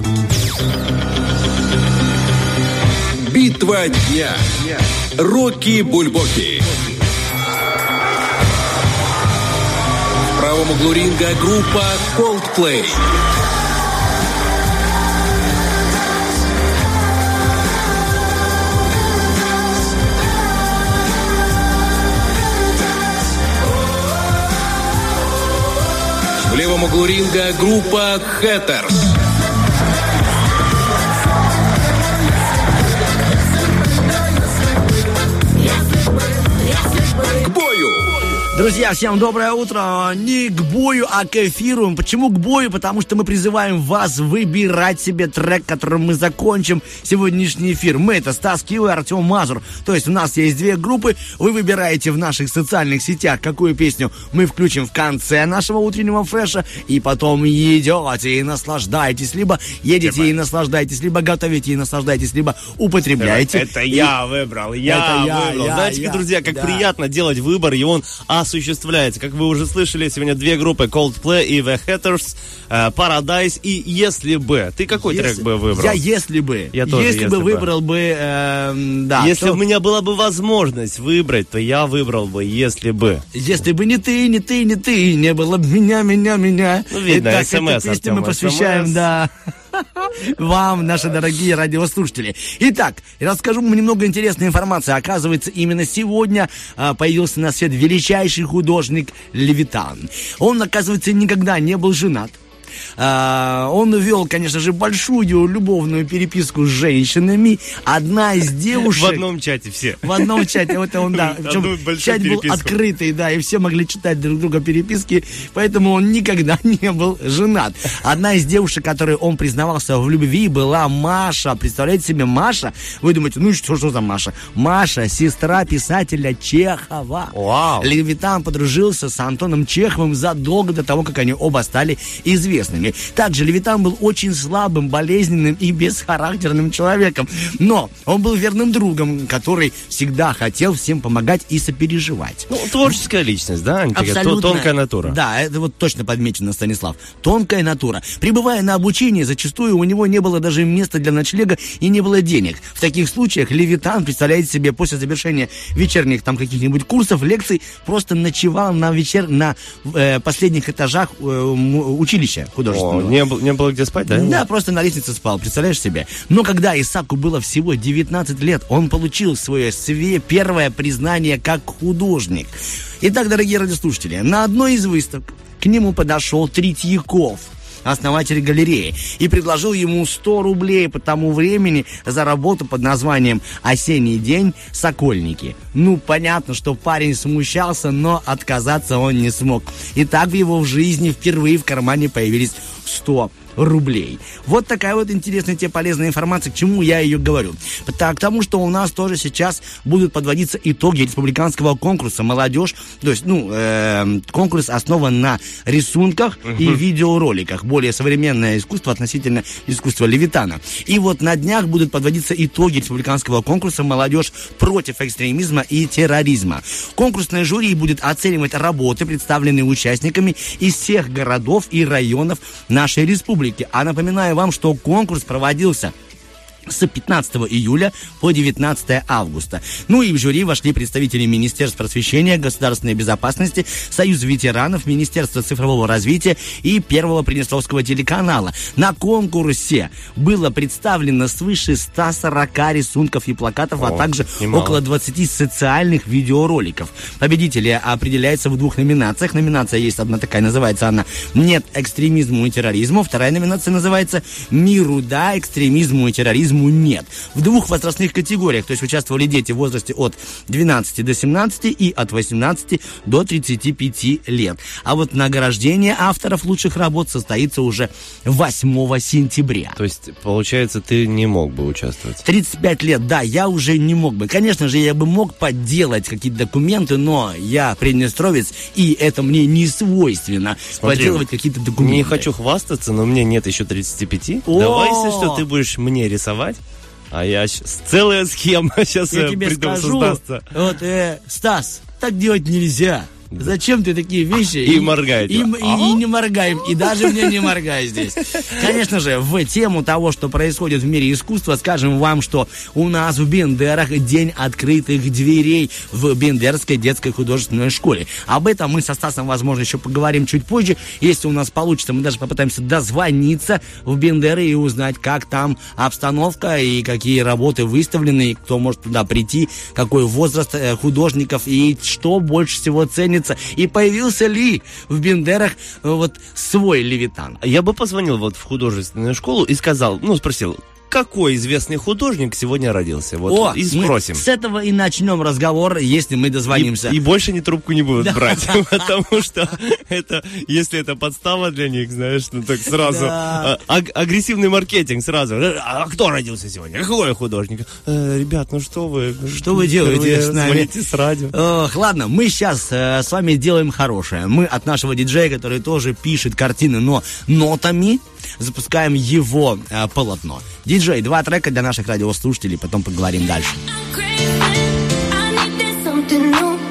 Битва дня. Рокки Бульбоки. В правом углу ринга группа Coldplay. В левом углу ринга группа Хэттерс. Друзья, всем доброе утро. Не к бою, а к эфиру. Почему к бою? Потому что мы призываем вас выбирать себе трек, которым мы закончим сегодняшний эфир. Мы это Стас Кио и Артем Мазур. То есть у нас есть две группы. Вы выбираете в наших социальных сетях, какую песню мы включим в конце нашего утреннего фреша. И потом идете и наслаждаетесь. Либо едете и наслаждаетесь, либо готовите и наслаждаетесь, либо употребляете. Это И- я выбрал, я Это я, выбрал. я, Знаете, я, друзья, как да. приятно делать выбор, и он осуществляется. Как вы уже слышали, сегодня две группы Coldplay и The Hatters, э, Paradise и Если бы. Ты какой Если- трек бы выбрал? Я если бы. Я тоже если, если бы бы. выбрал бы, эм, да. Если то- у меня была бы возможность выбрать, то я выбрал бы «Если бы». Если бы не ты, не ты, не ты, не было бы меня, меня, меня. Ну, видно, Итак, СМС, эту песню мы посвящаем, СМС. да, вам, наши дорогие радиослушатели. Итак, расскажу вам немного интересной информации. Оказывается, именно сегодня а, появился на свет величайший художник Левитан. Он, оказывается, никогда не был женат. А, он вел, конечно же, большую любовную переписку с женщинами. Одна из девушек... В одном чате все. В одном чате, вот он, да. Причем чат был переписку. открытый, да, и все могли читать друг друга переписки, поэтому он никогда не был женат. Одна из девушек, которой он признавался в любви, была Маша. Представляете себе, Маша? Вы думаете, ну что, что за Маша? Маша, сестра писателя Чехова. Вау. Левитан подружился с Антоном Чеховым задолго до того, как они оба стали известными. Также Левитан был очень слабым, болезненным и бесхарактерным человеком. Но он был верным другом, который всегда хотел всем помогать и сопереживать. Ну, творческая личность, да? Абсолютно. тон- Тонкая натура. Да, это вот точно подмечено, Станислав. Тонкая натура. Прибывая на обучение, зачастую у него не было даже места для ночлега и не было денег. В таких случаях Левитан, представляете себе, после завершения вечерних там каких-нибудь курсов, лекций, просто ночевал на вечер на э, последних этажах э, м- училища О, художественного. не, был- не было где спать, да? Да, просто на лестнице спал, представляешь себе? Но когда Исаку было всего 19 лет, он получил свое све- первое признание как художник. Итак, дорогие радиослушатели, на одной из выставок к нему подошел Третьяков, основатель галереи, и предложил ему 100 рублей по тому времени за работу под названием «Осенний день. Сокольники». Ну, понятно, что парень смущался, но отказаться он не смог. И так в его жизни впервые в кармане появились 100 рублей. Вот такая вот интересная тебе полезная информация. К чему я ее говорю? Так, к тому, что у нас тоже сейчас будут подводиться итоги республиканского конкурса «Молодежь». То есть, ну, эм, конкурс основан на рисунках и видеороликах. Более современное искусство относительно искусства Левитана. И вот на днях будут подводиться итоги республиканского конкурса «Молодежь против экстремизма и терроризма». Конкурсное жюри будет оценивать работы, представленные участниками из всех городов и районов нашей республики. А напоминаю вам, что конкурс проводился с 15 июля по 19 августа. Ну и в жюри вошли представители Министерства просвещения, государственной безопасности, Союз ветеранов, Министерства цифрового развития и Первого Приднестровского телеканала. На конкурсе было представлено свыше 140 рисунков и плакатов, а О, также немало. около 20 социальных видеороликов. Победители определяются в двух номинациях. Номинация есть одна такая, называется она «Нет экстремизму и терроризму». Вторая номинация называется «Миру да, экстремизму и терроризму нет». В двух возрастных категориях, то есть участвовали дети в возрасте от 12 до 17 и от 18 до 35 лет. А вот награждение авторов лучших работ состоится уже 8 сентября. То есть, получается, ты не мог бы участвовать. 35 лет, да, я уже не мог бы. Конечно же, я бы мог подделать какие-то документы, но я приднестровец, и это мне не свойственно Смотри, подделывать какие-то документы. Не хочу хвастаться, но мне нет еще 35. О! Давай, если что, ты будешь мне рисовать, а я щ- целая схема сейчас Я тебе придум скажу, создастся. вот, э, Стас, так делать нельзя. Зачем ты такие вещи? И. И, м- и- и не моргаем, и даже мне не моргай здесь. Конечно же, в тему того, что происходит в мире искусства, скажем вам, что у нас в Бендерах день открытых дверей в Бендерской детской художественной школе. Об этом мы со Стасом, возможно, еще поговорим чуть позже. Если у нас получится, мы даже попытаемся дозвониться в Бендеры и узнать, как там обстановка и какие работы выставлены, и кто может туда прийти, какой возраст э, художников и что больше всего ценится. И появился ли в Бендерах э, вот свой Левитан. Я бы позвонил вот в художественную школу и сказал, ну, спросил, какой известный художник сегодня родился? Вот, О, и мы спросим. с этого и начнем разговор, если мы дозвонимся. И, и больше они трубку не будут брать, потому что это, если это подстава для них, знаешь, ну так сразу Да. а, аг- агрессивный маркетинг сразу. А кто родился сегодня? Какой художник? «Э, ребят, ну что вы? Что вы делаете с нами? Звоните с радио. Ох, ладно, мы сейчас с вами делаем хорошее. Мы от нашего диджея, который тоже пишет картины, но нотами, запускаем его э, полотно. Диджей, два трека для наших радиослушателей, потом поговорим дальше. Необъяснимо,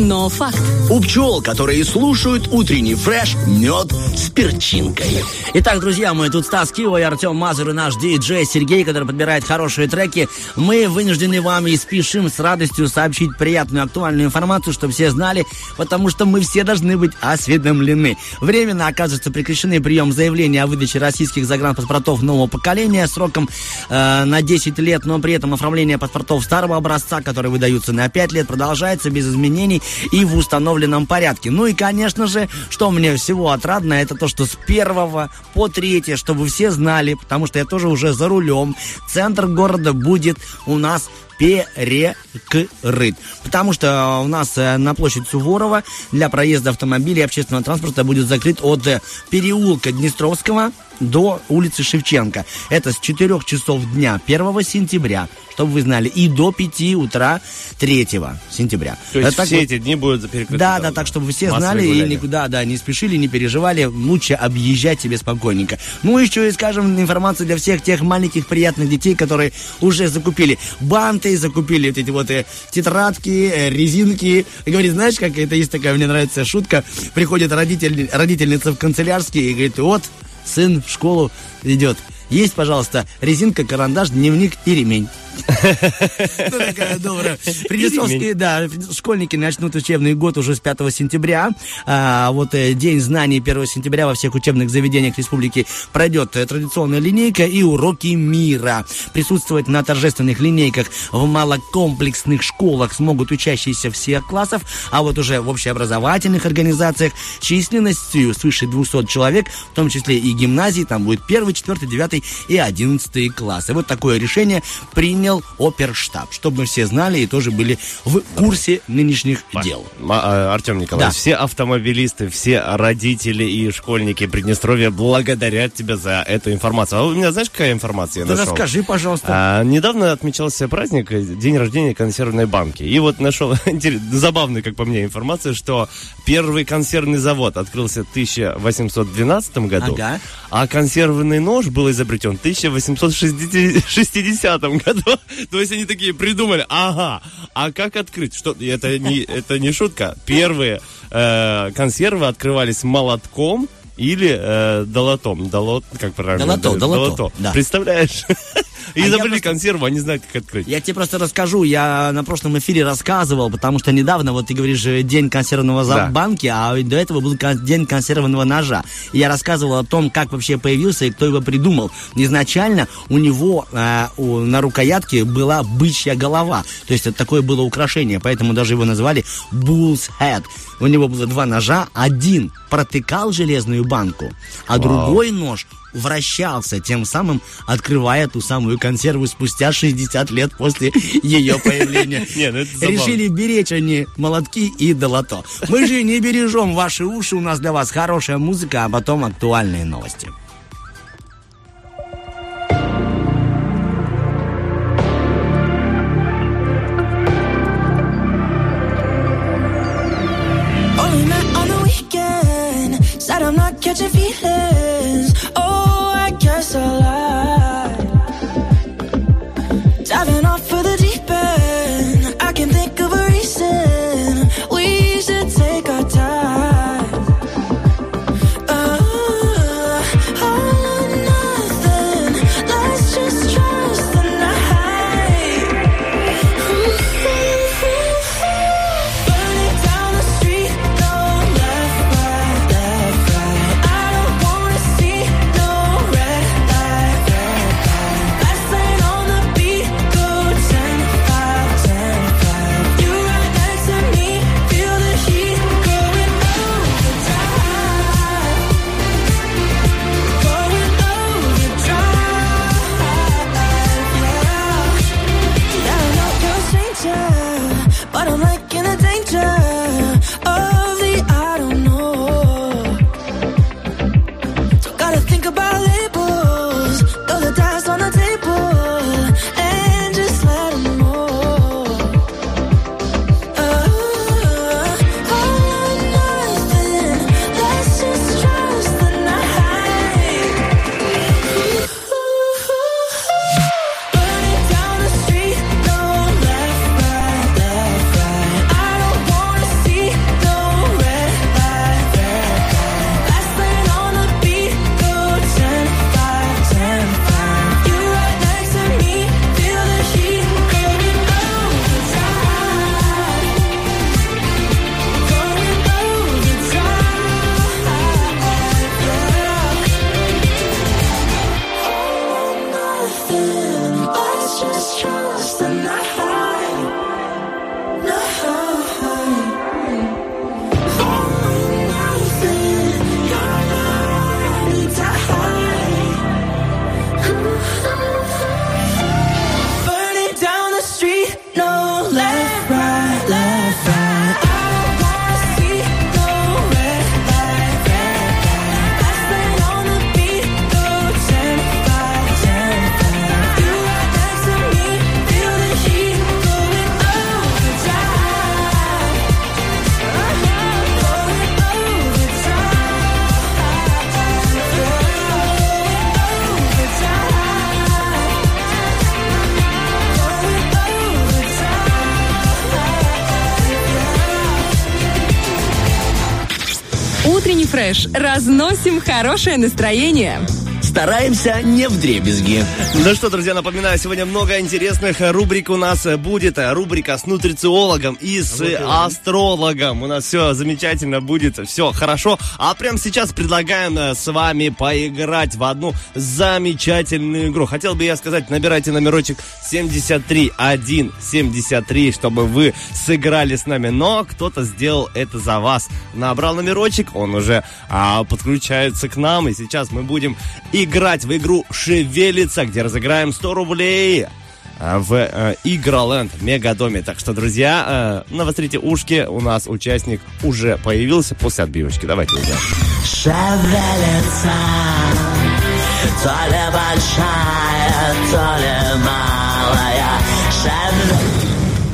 но факт. У пчел, которые слушают утренний фреш, мед с перчинкой. Итак, друзья мои, тут Стас Кио и Артем Мазур и наш диджей Сергей, который подбирает хорошие треки. Мы вынуждены вам и спешим с радостью сообщить приятную актуальную информацию, чтобы все знали, потому что мы все должны быть осведомлены. Временно оказывается прекращены прием заявлений о выдаче российских загранпаспортов нового поколения сроком э, на 10 лет, но при этом оформление паспортов старого образца, которые выдаются на 5 лет, продолжается без изменений и в установленном порядке. Ну и, конечно же, что мне всего отрадно, это то, что с первого по третье, чтобы все знали, потому что я тоже уже за рулем, центр города будет у нас перекрыт. Потому что у нас э, на площадь Суворова для проезда автомобилей и общественного транспорта будет закрыт от э, переулка Днестровского до улицы Шевченко. Это с 4 часов дня 1 сентября, чтобы вы знали, и до 5 утра 3 сентября. То есть так все вот- эти дни будут перекрыты. да, там, да, так, чтобы все знали и гуляния. никуда, да, не спешили, не переживали, лучше объезжать себе спокойненько. Ну, еще и, скажем, информация для всех тех маленьких приятных детей, которые уже закупили банты, закупили вот эти вот э, тетрадки, э, резинки. И говорит, знаешь, как это есть такая, мне нравится шутка. Приходит родитель, родительница в канцелярский и говорит, вот, сын в школу идет. Есть, пожалуйста, резинка, карандаш, дневник и ремень. Ну, такая добрая. Приднестровские, да, школьники начнут учебный год уже с 5 сентября. А, вот э, День знаний 1 сентября во всех учебных заведениях республики пройдет традиционная линейка и уроки мира. Присутствовать на торжественных линейках в малокомплексных школах смогут учащиеся всех классов, а вот уже в общеобразовательных организациях численностью свыше 200 человек, в том числе и гимназии, там будет 1, 4, 9 и 11 классы. Вот такое решение принял оперштаб, чтобы мы все знали и тоже были в курсе нынешних дел. Артем Николаевич, Да. все автомобилисты, все родители и школьники Приднестровья благодарят тебя за эту информацию. А у меня знаешь, какая информация я Да нашел? расскажи, пожалуйста. А, недавно отмечался праздник, э, день рождения консервной банки. И вот нашел забавную, как по мне, информацию, что первый консервный завод открылся в 1812 году, Ага. а консервный нож был изобретен в 1860 году. То есть они такие придумали, ага, а как открыть? Что, это, не, это не шутка. Первые э, консервы открывались молотком или э, долотом. Долот, как правильно? Долото, долото, да. Представляешь? И А я изобрели консерву, они знают, как открыть. Я тебе просто расскажу, я на прошлом эфире рассказывал, потому что недавно, вот ты говоришь, э, день консервного банки, а до этого был день консервного ножа. И я рассказывал о том, как вообще появился и кто его придумал. Изначально у него э, на рукоятке была бычья голова, то есть это такое было украшение, поэтому даже его назвали Bull's Head. У него было два ножа, один протыкал железную банку, а другой нож вращался, тем самым открывая ту самую консерву спустя 60 лет после ее появления. Ну. Решили беречь они молотки и долото. Мы же не бережем ваши уши, у нас для вас хорошая музыка, а потом актуальные новости. Catching feelings. Oh, alive Фреш. Разносим хорошее настроение. Стараемся не в дребезги. Ну что, друзья, напоминаю, сегодня много интересных рубрик у нас будет. Рубрика с нутрициологом и с астрологом. У нас все замечательно будет, все хорошо. А прямо сейчас предлагаем э, с вами поиграть в одну замечательную игру. Хотел бы я сказать, набирайте номерочек 73173, чтобы вы сыграли с нами. Но кто-то сделал это за вас. Набрал номерочек, он уже а, подключается к нам. И сейчас мы будем играть в игру «Шевелится», где разыграем 100 рублей а, в э, Игроленд Мегадоме. Так что, друзья, э, навострите ушки, у нас участник уже появился после отбивочки. Давайте узнаем. Шевелится, то ли большая, то ли малая. Шевелится.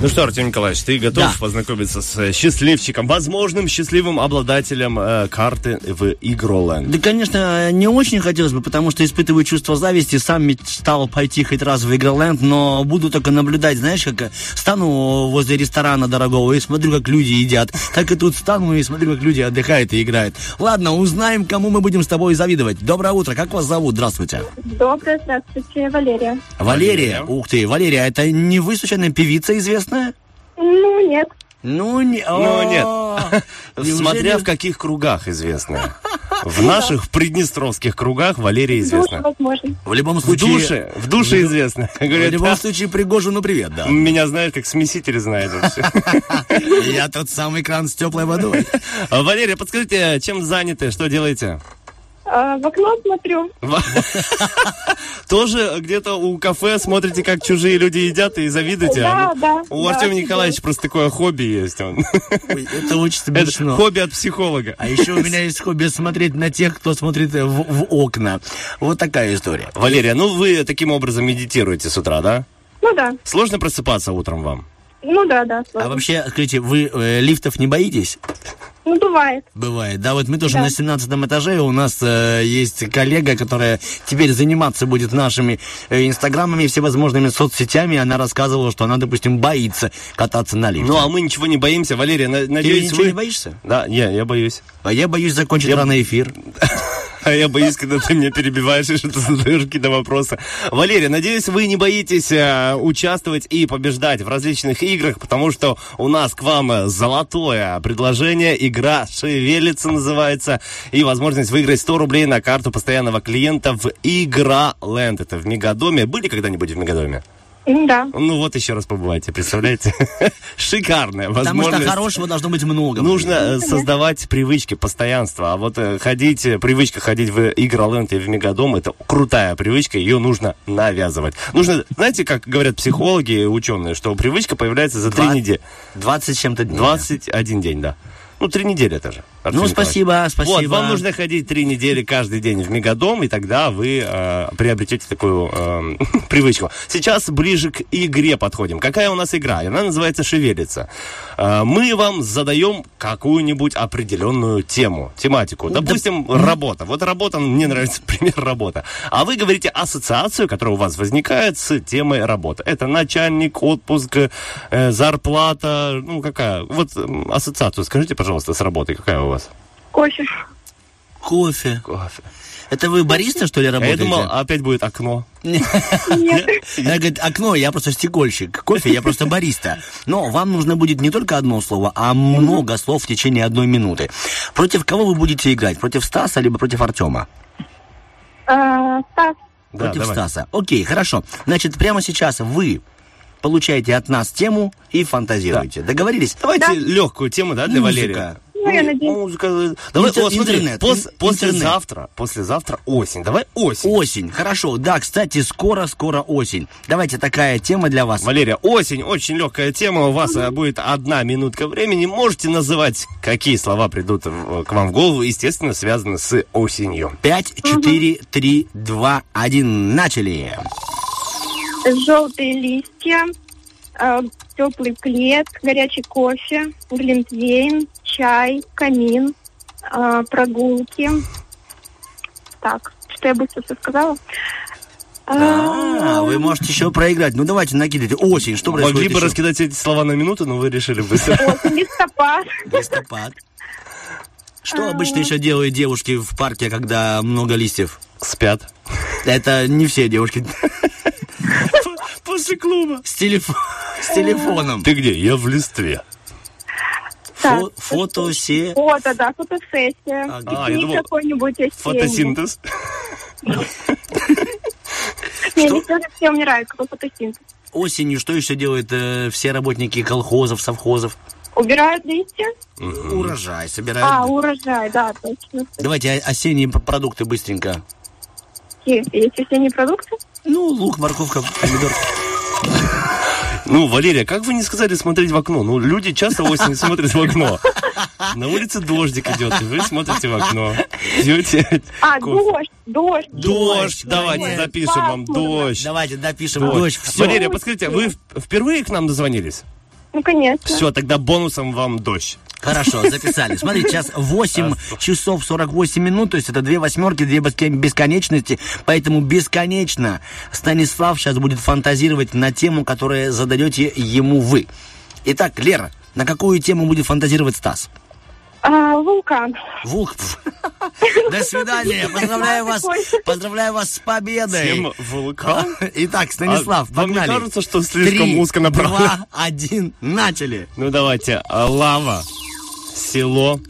Ну что, Артем Николаевич, ты готов Да. познакомиться с счастливчиком, возможным счастливым обладателем э, карты в Игроленд? Да, конечно, не очень хотелось бы, потому что испытываю чувство зависти, сам мечтал пойти хоть раз в Игроленд, но буду только наблюдать, знаешь, как э, стану возле ресторана дорогого и смотрю, как люди едят, так и тут стану и смотрю, как люди отдыхают и играют. Ладно, узнаем, кому мы будем с тобой завидовать. Доброе утро, как вас зовут? Здравствуйте. Доброе, здравствуйте, Валерия. Валерия. Ух ты, Валерия, это не вы, случайно, певица известная? Ну, нет. Ну, не... Ну, нет. Смотря в каких кругах известно. В наших приднестровских кругах Валерия известна. возможно. В любом В случае... душе, в душе известно. В Говорят, любом «Да, случае, Пригожину привет, да. меня знают как смеситель знает. вообще. Я тот самый кран с теплой водой. Валерия, подскажите, чем заняты, что делаете? А, в окно смотрю. Тоже где-то у кафе смотрите, как чужие люди едят и завидуете? Да, А, ну, да, У офигеть. Николаевича просто такое хобби есть. он. Это очень смешно. хобби от психолога. А еще у меня есть хобби смотреть на тех, кто смотрит э, в, окна. Вот такая история. Валерия, ну вы таким образом медитируете с утра, да? Ну да, Сложно просыпаться утром вам? ну да, да. А вообще, скажите, вы э, лифтов не боитесь? Ну, бывает. Бывает. Да, вот мы тоже Да. на 17 этаже, у нас э, есть коллега, которая теперь заниматься будет нашими э, инстаграмами, всевозможными соцсетями. Она рассказывала, что она, допустим, боится кататься на лифте. Ну, а мы ничего не боимся. Валерия, на- Ты надеюсь, ничего вы... не боишься? Да, не, я боюсь. А я боюсь закончить Я- рано эфир. А я боюсь, когда ты меня перебиваешь и что-то задаешь какие-то вопросы. Валерия, надеюсь, вы не боитесь э, участвовать и побеждать в различных играх, потому что у нас к вам э, золотое предложение. Игра «Шевелится» называется. И возможность выиграть 100 рублей на карту постоянного клиента в Игра Ленд. Это в Мегадоме. Были когда-нибудь в Мегадоме? Да. Ну вот еще раз побывайте, представляете? Шикарная Потому что возможность. хорошего должно быть много. Нужно э, создавать привычки, постоянства. А вот э, ходить, э, привычка ходить в Игроленд и в Мегадом, это крутая привычка, ее нужно навязывать. Нужно, знаете, как говорят психологи и ученые, что привычка появляется за три недели. 20 с чем-то дней. 21 день, да. Ну, три недели это же. Ну, спасибо, спасибо. Вот, вам нужно ходить три недели каждый день в Мегадом, и тогда вы э, приобретете такую э, привычку. Сейчас ближе к игре подходим. Какая у нас игра? Она называется «Шевелится». Э, мы вам задаем какую-нибудь определенную тему, тематику. Допустим, работа. Вот работа, мне нравится пример работа. А вы говорите ассоциацию, которая у вас возникает с темой работа. Это начальник, отпуск, э, зарплата, ну какая? Вот ассоциацию скажите, пожалуйста, с работой, какая у вас? Кофе. Кофе. Кофе. Это вы бариста, что ли, А я работаете? думал, опять будет окно. Нет. Она говорит, окно, я просто стекольщик. Кофе, я просто бариста. Но вам нужно будет не только одно слово, а много слов в течение одной минуты. Против кого вы будете играть? Против Стаса, либо против Артема? А, Стас. Против. Стаса. Окей, хорошо. Значит, прямо сейчас вы получаете от нас тему и фантазируете. Договорились? Давайте Да. легкую тему, да, для. Валерия. Ну, я надеюсь. Музыка. Давай, Интер- смотри, интернет, пос- послезавтра, послезавтра осень. Давай осень. Осень. Хорошо. Да, кстати, скоро-скоро осень. Давайте такая тема для вас. Валерия, осень, очень легкая тема. У вас э, будет одна минутка времени. Можете называть, какие слова придут к вам в голову, естественно, связаны с осенью. Пять, четыре, три, два, один. Начали. Желтые листья. А, теплый плед. Горячий кофе. Глинтвейн. Чай. Камин. а, прогулки. Так, что я быстро все сказала? А, вы можете еще проиграть. Ну давайте накидайте. Осень. Что происходит Могли бы еще? раскидать эти слова на минуту, но вы решили быстро. Вот, листопад. Листопад. Что обычно еще делают девушки в парке, когда много листьев? Спят. Это не все девушки. После клуба. С, телеф- с телефоном. Ты где? Я в листве. Фо- фотосе... Фото, да, фотосессия. Ага. А, я думал, какой-нибудь осенний. Фотосинтез. Не, не все, все умирают, какой фотосинтез. Осенью что еще делают э, все работники колхозов, совхозов? Убирают листья? Урожай собирают. А, урожай, да, точно. Давайте осенние продукты быстренько. Есть, есть осенние продукты? Ну, лук, морковка, помидор. Ну, Валерия, как вы не сказали смотреть в окно? Ну, люди часто осенью смотрят в окно. На улице дождик идет, и вы смотрите в окно. Пьете А, дождь, дождь. Дождь, давайте запишем вам дождь. Давайте допишем Дождь. Валерия, подскажите, вы в- впервые к нам дозвонились? Ну, конечно. Все, тогда бонусом вам дождь. Хорошо, записали. Смотрите, сейчас 8 часов 48 минут, то есть это две восьмерки, две бесконечности, поэтому бесконечно Станислав сейчас будет фантазировать на тему, которую задаете ему вы. Итак, Лера, на какую тему будет фантазировать Стас? А, вулкан. Вулк. До свидания. Поздравляю вас. Поздравляю вас с победой. Тема вулкан? Итак, Станислав, А вам не погнали. кажется, что слишком Три, узко направлено? Два, один, начали. Ну, давайте. а, Лава, село,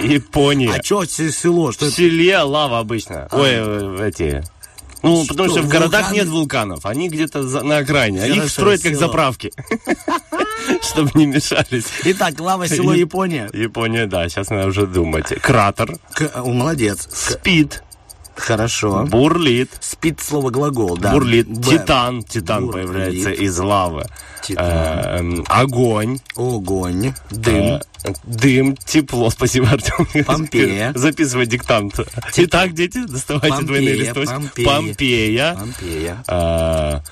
Япония. А что село? Что В это? селе лава обычно. Ой, э, эти... Ну, потому что в городах вулканы? нет вулканов, они где-то за- на окраине. Они их Хорошо, строят как село. заправки, чтобы не мешались. Итак, лава, село, Япония. Япония, да, сейчас надо уже думать. Кратер, молодец. Спид, Хорошо. бурлит, Спит слово глагол, да. бурлит, Б. титан, титан Бурлит. появляется из лавы. Титан. Э, Огонь, Огонь. Дым. Э, Дым, тепло, спасибо, Артем. Помпея. Записывай диктант. Итак, дети, доставайте Помпея, двойные листочки. Помпея. Помпея. Помпея. А,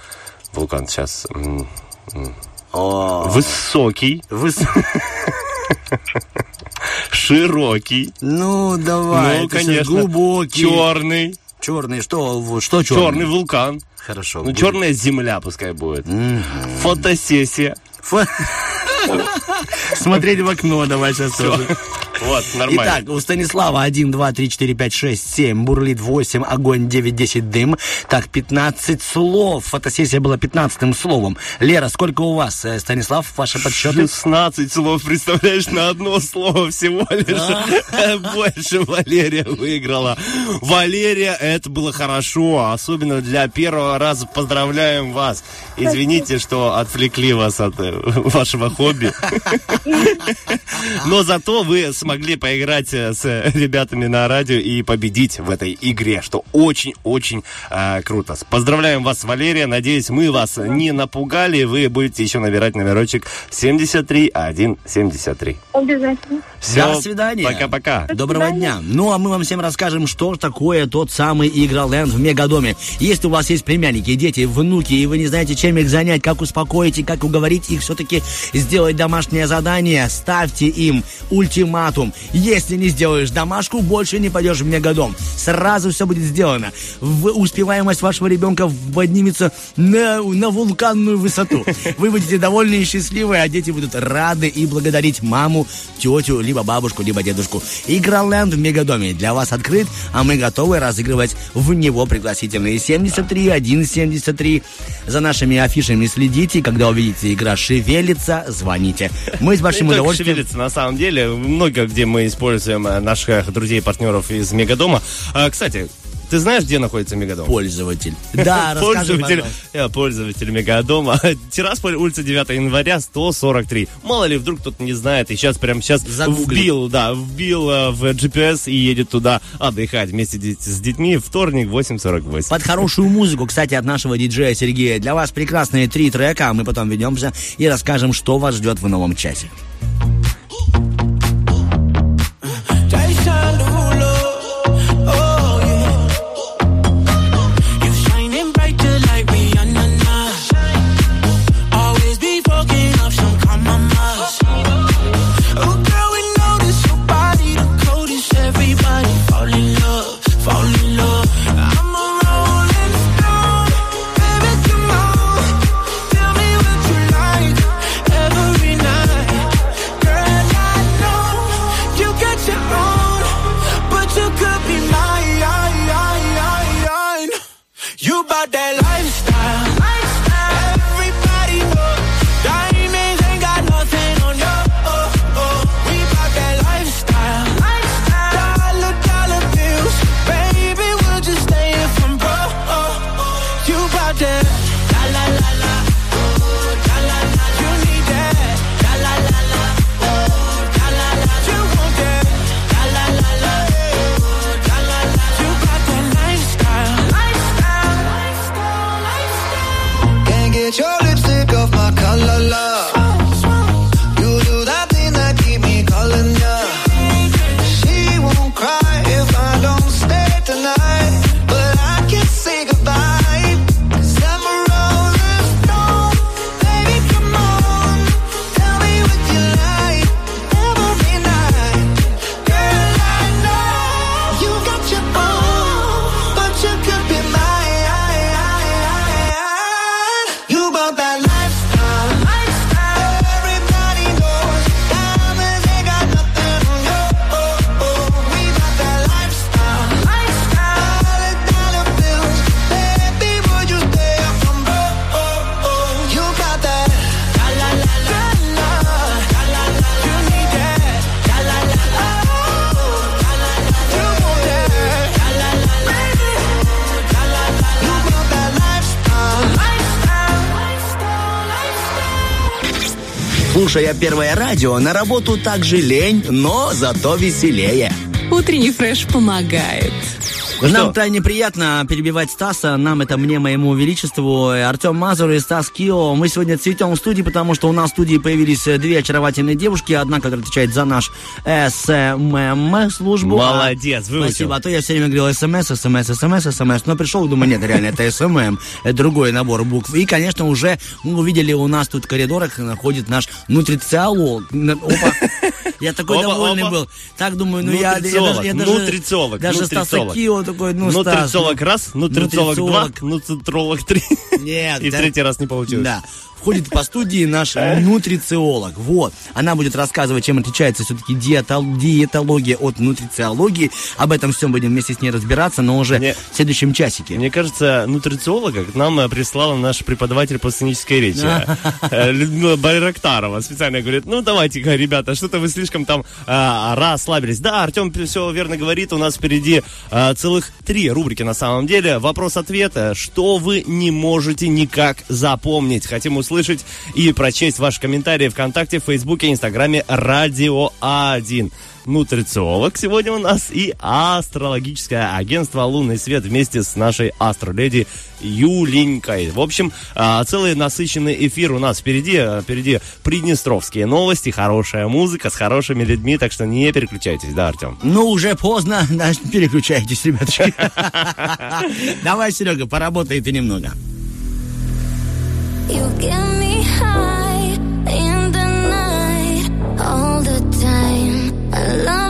Вулкан сейчас. О, Высокий, выс- широкий. Ну, давай. ну, конечно. Глубокий. Черный. Черный. Что, что черный? Черный вулкан. Хорошо. Ну, будет. черная земля пускай будет. Фотосессия. Фу. Смотреть в окно давай сейчас тоже. Вот, нормально. Итак, у Станислава 1, 2, 3, 4, 5, 6, 7, бурлит 8, огонь 9, 10, дым. Так, 15 слов. Фотосессия была 15 словом. Лера, сколько у вас, э, Станислав, ваши подсчеты? 16 слов, представляешь, на одно слово всего лишь. Больше Валерия выиграла. Валерия, это было хорошо, особенно для первого раза. Поздравляем вас. Извините, что отвлекли вас от э, вашего хобби. Но зато вы смогли поиграть э, с ребятами на радио и победить в этой игре, что очень-очень э, круто. Поздравляем вас, Валерия. Надеюсь, мы вас не напугали. Вы будете еще набирать номерочек 73173. Обязательно. Все, До свидания. Пока-пока. Доброго дня. Ну, а мы вам всем расскажем, что ж такое тот самый Игроленд в Мегадоме. Если у вас есть племянники, дети, внуки, и вы не знаете, чем их занять, как успокоить и как уговорить их все-таки сделать домашнее задание, ставьте им ультиматум. Если не сделаешь домашку, больше не пойдешь в Мегадом. Сразу все будет сделано. В- успеваемость вашего ребенка поднимется на, на вулканную высоту. Вы будете довольны и счастливы, а дети будут рады и благодарить маму, тетю, либо бабушку, либо дедушку. Игроленд в Мегадоме для вас открыт, а мы готовы разыгрывать в него пригласительные 73 173. За нашими афишами следите, когда увидите игра шевелится, звоните. Мы с большим удовольствием... шевелится, на самом деле. Много где мы используем э, наших друзей и партнеров из Мегадома. А, кстати, ты знаешь, где находится Мегадом? Пользователь. Да, Пользователь, я пользователь Мегадома. Тирасполь, улица 9 января, 143. Мало ли, вдруг кто-то не знает, и сейчас, прямо сейчас Загугли. вбил, да, вбил э, в GPS и едет туда отдыхать вместе с детьми. Вторник, 8.48. Под хорошую музыку, кстати, от нашего диджея Сергея. Для вас прекрасные три трека, а мы потом ведемся и расскажем, что вас ждет в новом часе. Слушая первое радио, на работу также лень, но зато веселее. Утренний фреш помогает. Нам крайне приятно перебивать Стаса. Нам это мне, моему величеству, Артем Мазур и Стас Кио. Мы сегодня цветем в студии, потому что у нас в студии появились э, две очаровательные девушки. Одна, которая отвечает за наш СММ службу. Молодец, выучил. Спасибо. А то я все время говорил СМС, СМС, СМС, СМС. Но пришел, думаю, нет, реально, это СММ. Это другой набор букв. И, конечно, уже мы увидели у нас тут в коридорах находит наш нутрициолог. Опа. Я такой довольный был. Так думаю, ну я, даже... Нутрициолог, даже Стаса. Кио такой, ну, Стас, Нутрициолог ну, раз, нутрициолог два, нутрициолог. нутрициолог три. Нет, И в третий раз не получилось. Да. Входит по студии наш нутрициолог. Вот. Она будет рассказывать, чем отличается все-таки диетология от нутрициологии. Об этом всем будем вместе с ней разбираться, но уже Мне- в следующем часике. Мне кажется, нутрициолога к нам э, прислала наш преподаватель по сценической речи. Э, Людмила Байрактарова специально говорит, ну давайте-ка, ребята, что-то вы слишком там а, расслабились. Да, Артем все верно говорит, у нас впереди а, целых три рубрики на самом деле. Вопрос-ответа, что вы не можете никак запомнить. Хотим услышать и прочесть ваши комментарии ВКонтакте, Фейсбуке, Инстаграме Радио 1 нутрициолог сегодня у нас и астрологическое агентство «Лунный свет» вместе с нашей астроледи Юленькой. В общем, а, целый насыщенный эфир у нас впереди. А, Впереди приднестровские новости, хорошая музыка с хорошими людьми, так что не переключайтесь, да, Артем? Ну, уже поздно, переключайтесь, ребяточки. Давай, Серега, поработай ты немного. Love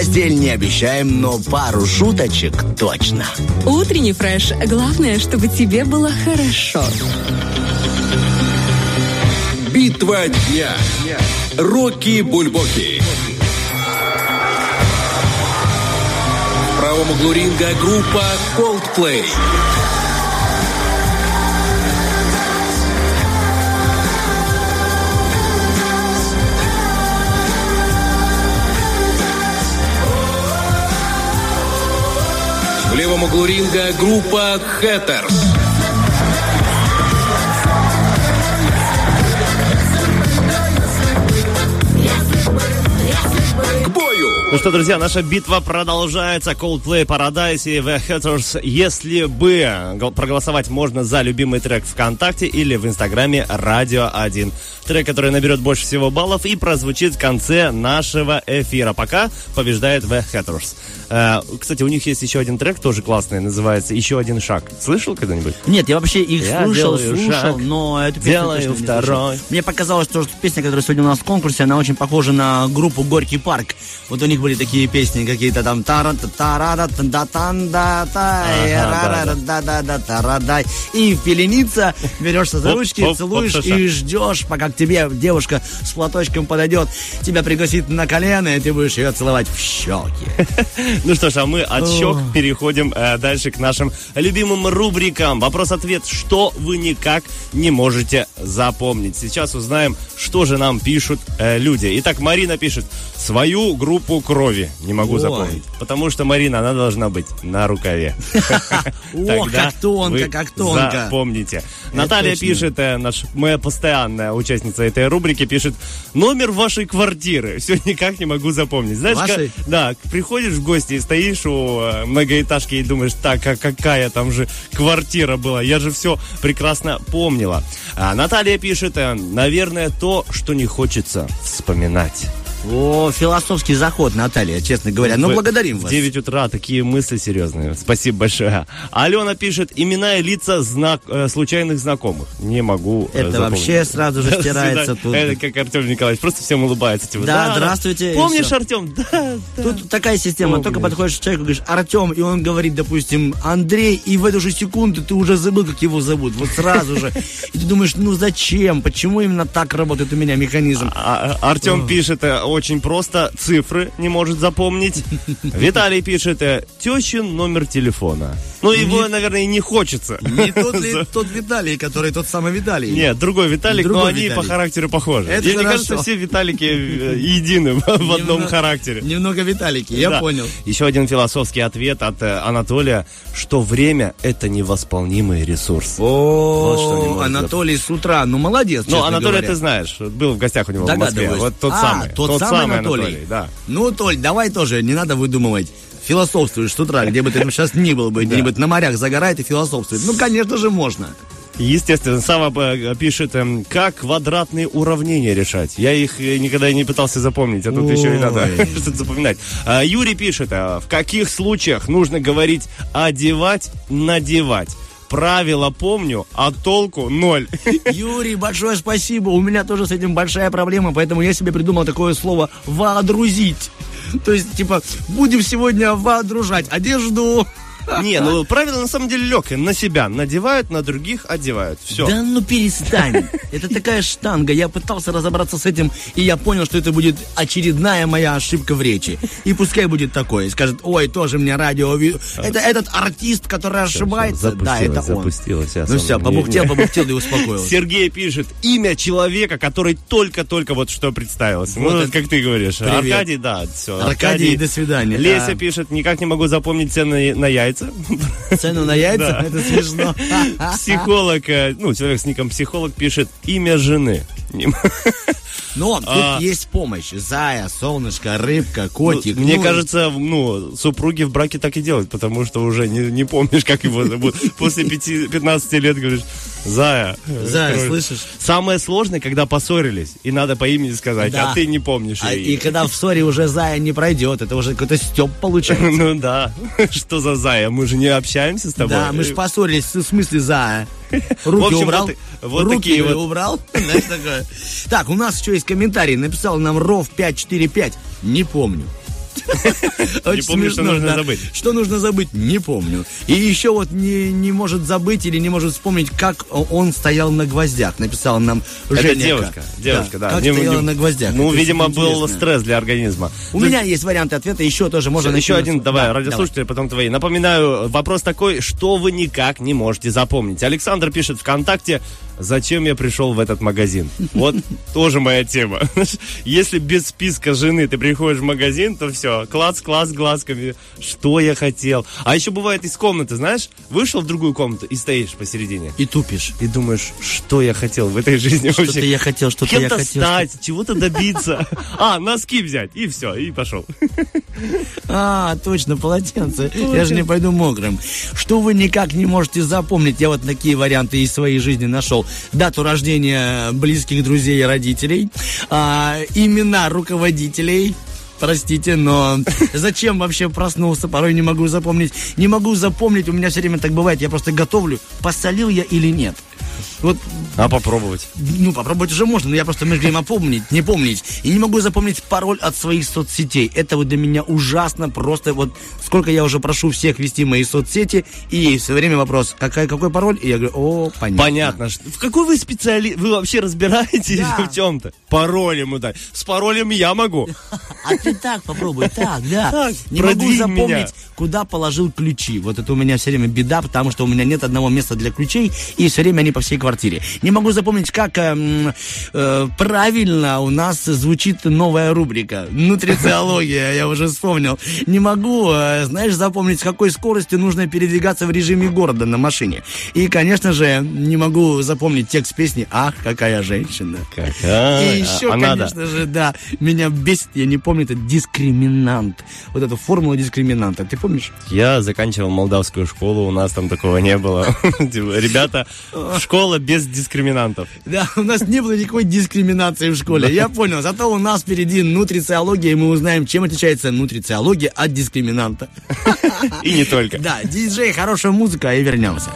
постель не обещаем, но пару шуточек точно. Утренний фреш. Главное, чтобы тебе было хорошо. Битва дня. Рокки Бульбоки. В правом углу ринга группа Coldplay. Левом углу ринга группа бою! Ну что, друзья, наша битва продолжается. Coldplay Paradise и The Hatters. Если бы гол- проголосовать можно за любимый трек ВКонтакте или в Инстаграме Радио 1. Трек, который наберет больше всего баллов и прозвучит в конце нашего эфира. Пока побеждает The Hatters. Э, кстати, у них есть еще один трек, тоже классный, называется «Еще один шаг». Слышал когда-нибудь? Нет, я вообще их Я слушал, делаю слушал, шаг, но эту песню делаю не второй. слышал. Мне показалось, что песня, которая сегодня у нас в конкурсе, она очень похожа на группу Горький парк. Вот у них были такие песни какие-то там тара та тара да да тан да та да, да да да тарадай и пеленица берешься за ручки, целуешь и ждешь, пока к тебе девушка с платочком подойдет, тебя пригласит на колено, и ты будешь ее целовать в щеки. Ну что ж, а мы от щек переходим э, дальше к нашим любимым рубрикам. Вопрос-ответ, что вы никак не можете запомнить. Сейчас узнаем, что же нам пишут э, люди. Итак, Марина пишет, свою группу крови не могу запомнить. Потому что, Марина, она должна быть на рукаве. Ох, Тогда как тонко, как тонко. Запомните. Наталья пишет, э, моя постоянная участница этой рубрики, пишет, номер вашей квартиры. Все никак не могу запомнить. Знаешь, Вашей? как- да, приходишь в гости и стоишь у э, многоэтажки и думаешь, так, а какая там же квартира была? Я же все прекрасно помнила. А Наталья пишет, э, наверное, то, что не хочется вспоминать. О, философский заход, Наталья, честно говоря. Ну, благодарим вас. 9 утра такие мысли серьезные. Спасибо большое. Алена пишет, имена и лица знак, э, случайных знакомых. Не могу э, Это запомнить. вообще сразу же стирается тут. Это как Артем Николаевич, просто всем улыбается. Типа, Да, здравствуйте, и Помнишь. Артем? Да, да. Тут такая система, Помнишь. только подходишь к человеку, говоришь, Артем, и он говорит, допустим, Андрей, и в эту же секунду ты уже забыл, как его зовут, вот сразу же. И ты думаешь, ну зачем, почему именно так работает у меня механизм? А- а- Артем пишет э, очень просто, цифры не может запомнить. Виталий пишет э, тещин номер телефона. Ну, его, наверное, и не хочется. Не тот ли тот Виталий, который тот самый Виталий? Нет, другой Виталик, но они Виталий. по характеру похожи. Это мне хорошо. кажется, все Виталики э, едины в одном характере. Немного Виталики, я Да. понял. Еще один философский ответ от э, Анатолия, что время – это невосполнимый ресурс. Не О, Анатолий с утра, ну молодец, Ну, говоря. ты знаешь, был в гостях у него в Москве. Вот тот А, самый. Тот, самый, Анатолий. да. Ну, Толь, давай тоже, не надо выдумывать. Философствуешь с утра, где бы ты там сейчас ни был бы, где-нибудь на морях загорает и философствует. Ну, конечно же, можно. Естественно, Сава э, пишет, эм, как квадратные уравнения решать. Я их э, никогда и не пытался запомнить, а тут Ой. еще и надо что-то запоминать. А, Юрий пишет, в каких случаях нужно говорить одевать, надевать. Правила помню, а толку ноль. Юрий, большое спасибо. У меня тоже с этим большая проблема, поэтому я себе придумал такое слово «воодрузить». То есть, типа, будем сегодня воодружать одежду. Не, ну правило на самом деле легкое. На себя надевают, на других одевают. Все. Да ну перестань. Это такая штанга. Я пытался разобраться с этим, и я понял, что это будет очередная моя ошибка в речи. И пускай будет такое. И скажет, ой, тоже мне радио... Это этот артист, который ошибается. Да, это он. Ну все, побухтел, побухтел и успокоился. Сергей пишет имя человека, который только-только вот что представился. Вот ну, это- как ты говоришь. Привет. Аркадий, да, все. Аркадий, до свидания. Леся А. пишет, никак не могу запомнить цены на яйца. Цену на яйца? Это смешно. Психолог, э, ну, человек с ником психолог пишет имя жены. Не м- Но А. тут есть помощь. Зая, солнышко, рыбка, котик. Мне Ну, кажется, ну, супруги в браке так и делают, потому что уже не, не помнишь, как его зовут. После пяти- 15 лет говоришь, Зая. Зая, Короче, слышишь? Самое сложное, когда поссорились, и надо по имени сказать, Да. а ты не помнишь. А, ее и когда в ссоре уже Зая не пройдет, это уже какой-то степ получается. Ну да. Что за Зая? Мы же не общаемся с тобой. Да, мы же поссорились, в смысле Зая. В Руки общем, убрал? вот вот Руки такие вот. убрал? Знаешь, такое. Так, у нас еще есть комментарий. Написал нам Ров 545. Не помню. Очень помню, что нужно да. забыть. Что нужно забыть, не помню. И еще вот не, не может забыть или не может вспомнить, как он стоял на гвоздях. Написала нам Это Женя. девушка, девушка, да. Как Не- стояла не- на гвоздях. Ну, Это видимо, был стресс для организма. У меня есть варианты ответа, еще тоже можно Еще один, давай, Да, радиослушатели, потом твои. Напоминаю, вопрос такой, что вы никак не можете запомнить. Александр пишет ВКонтакте, зачем я пришел в этот магазин? Вот тоже моя тема. Если без списка жены ты приходишь в магазин, то все, класс, класс, глазками. Что я хотел? А еще бывает из комнаты, знаешь, вышел в другую комнату и стоишь посередине. И тупишь. И думаешь, что я хотел в этой жизни Что-то вообще? я хотел, что-то я хотел. стать, чего-то добиться. А, носки взять, и все, и пошел. А, точно, полотенце. Я же не пойду мокрым. Что вы никак не можете запомнить? Я вот такие варианты из своей жизни нашел. Дату рождения близких друзей и родителей. а, имена руководителей. Простите, но зачем вообще проснулся, порой не могу запомнить. Не могу запомнить, у меня все время так бывает, я просто готовлю, посолил я или нет. Вот А попробовать? ну, попробовать уже можно, но я просто между ним помнить, не помнить. И не могу запомнить пароль от своих соцсетей. Это вот для меня ужасно, просто вот сколько я уже прошу всех вести мои соцсети, и все время вопрос, какая, какой пароль? И я говорю, о, понятно. Понятно. что- В какой вы специалист? Вы вообще разбираетесь Да. в чем-то? Пароль ему дать. С паролем я могу. А ты так попробуй, так, да. Так, не могу запомнить, меня. куда положил ключи. Вот это у меня все время беда, потому что у меня нет одного места для ключей, и все время они по всей квартире. Не могу запомнить, как эм, э, правильно у нас звучит новая рубрика. Нутрициология, я уже вспомнил. Не могу, э, знаешь, запомнить, с какой скоростью нужно передвигаться в режиме города на машине. И, конечно же, не могу запомнить текст песни «Ах, какая женщина». Какая? И еще, А надо. конечно же, да, меня бесит, я не помню, это дискриминант. Вот эту формулу дискриминанта. Ты помнишь? Я заканчивал молдавскую школу, у нас там такого не было. Типа, Ребята, школа без дискриминантов. Да, у нас не было никакой дискриминации в школе. Я понял. Зато у нас впереди нутрициология, и мы узнаем, чем отличается нутрициология от дискриминанта. И не только. Да, диджей, хорошая музыка, и вернемся.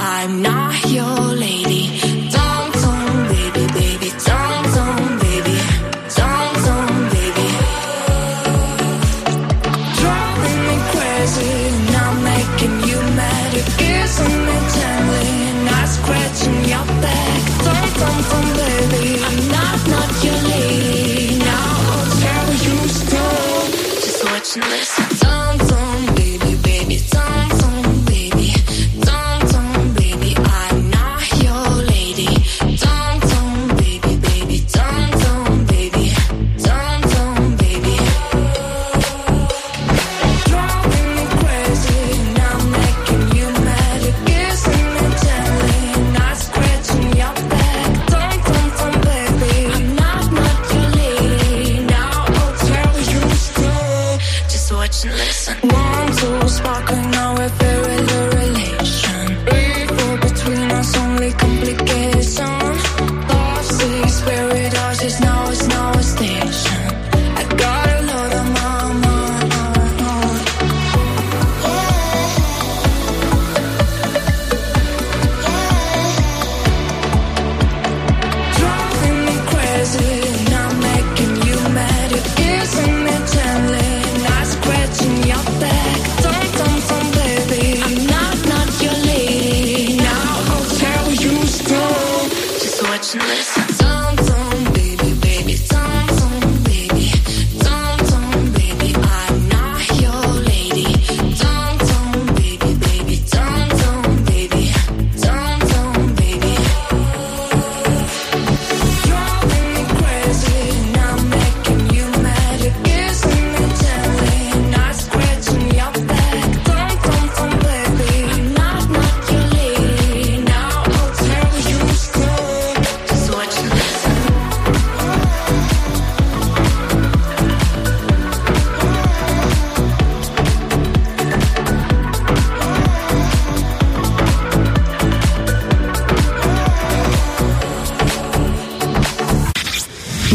I'm not your lady.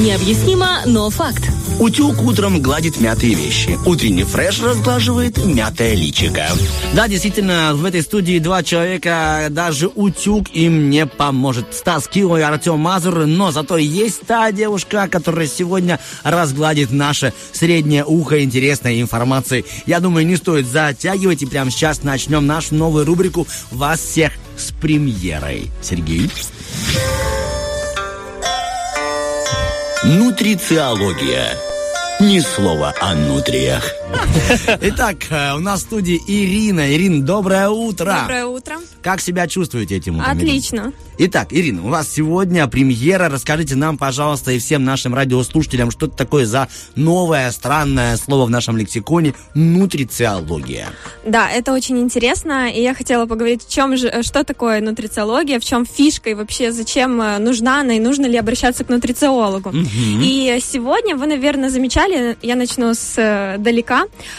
Необъяснимо, но факт. Утюг утром гладит мятые вещи. Утренний фреш разглаживает мятое личико. Да, действительно, в этой студии два человека, даже утюг им не поможет. Стас Кило и Артем Мазур, но зато есть та девушка, которая сегодня разгладит наше среднее ухо интересной информации. Я думаю, не стоит затягивать, и прямо сейчас начнем нашу новую рубрику «Вас всех с премьерой». Сергей? Нутрициология. Ни слова о нутриях. Итак, э, у нас в студии Ирина. Ирина, доброе утро. Доброе утро. Как себя чувствуете этим утром? Отлично. Итак, Ирина, у вас сегодня премьера. Расскажите нам, пожалуйста, и всем нашим радиослушателям, что это такое за новое странное слово в нашем лексиконе нутрициология. Да, это очень интересно, и я хотела поговорить, в чем же, э, что такое нутрициология, в чем фишка и вообще зачем э, нужна она и нужно ли обращаться к нутрициологу. И сегодня вы, наверное, замечали, я начну с э,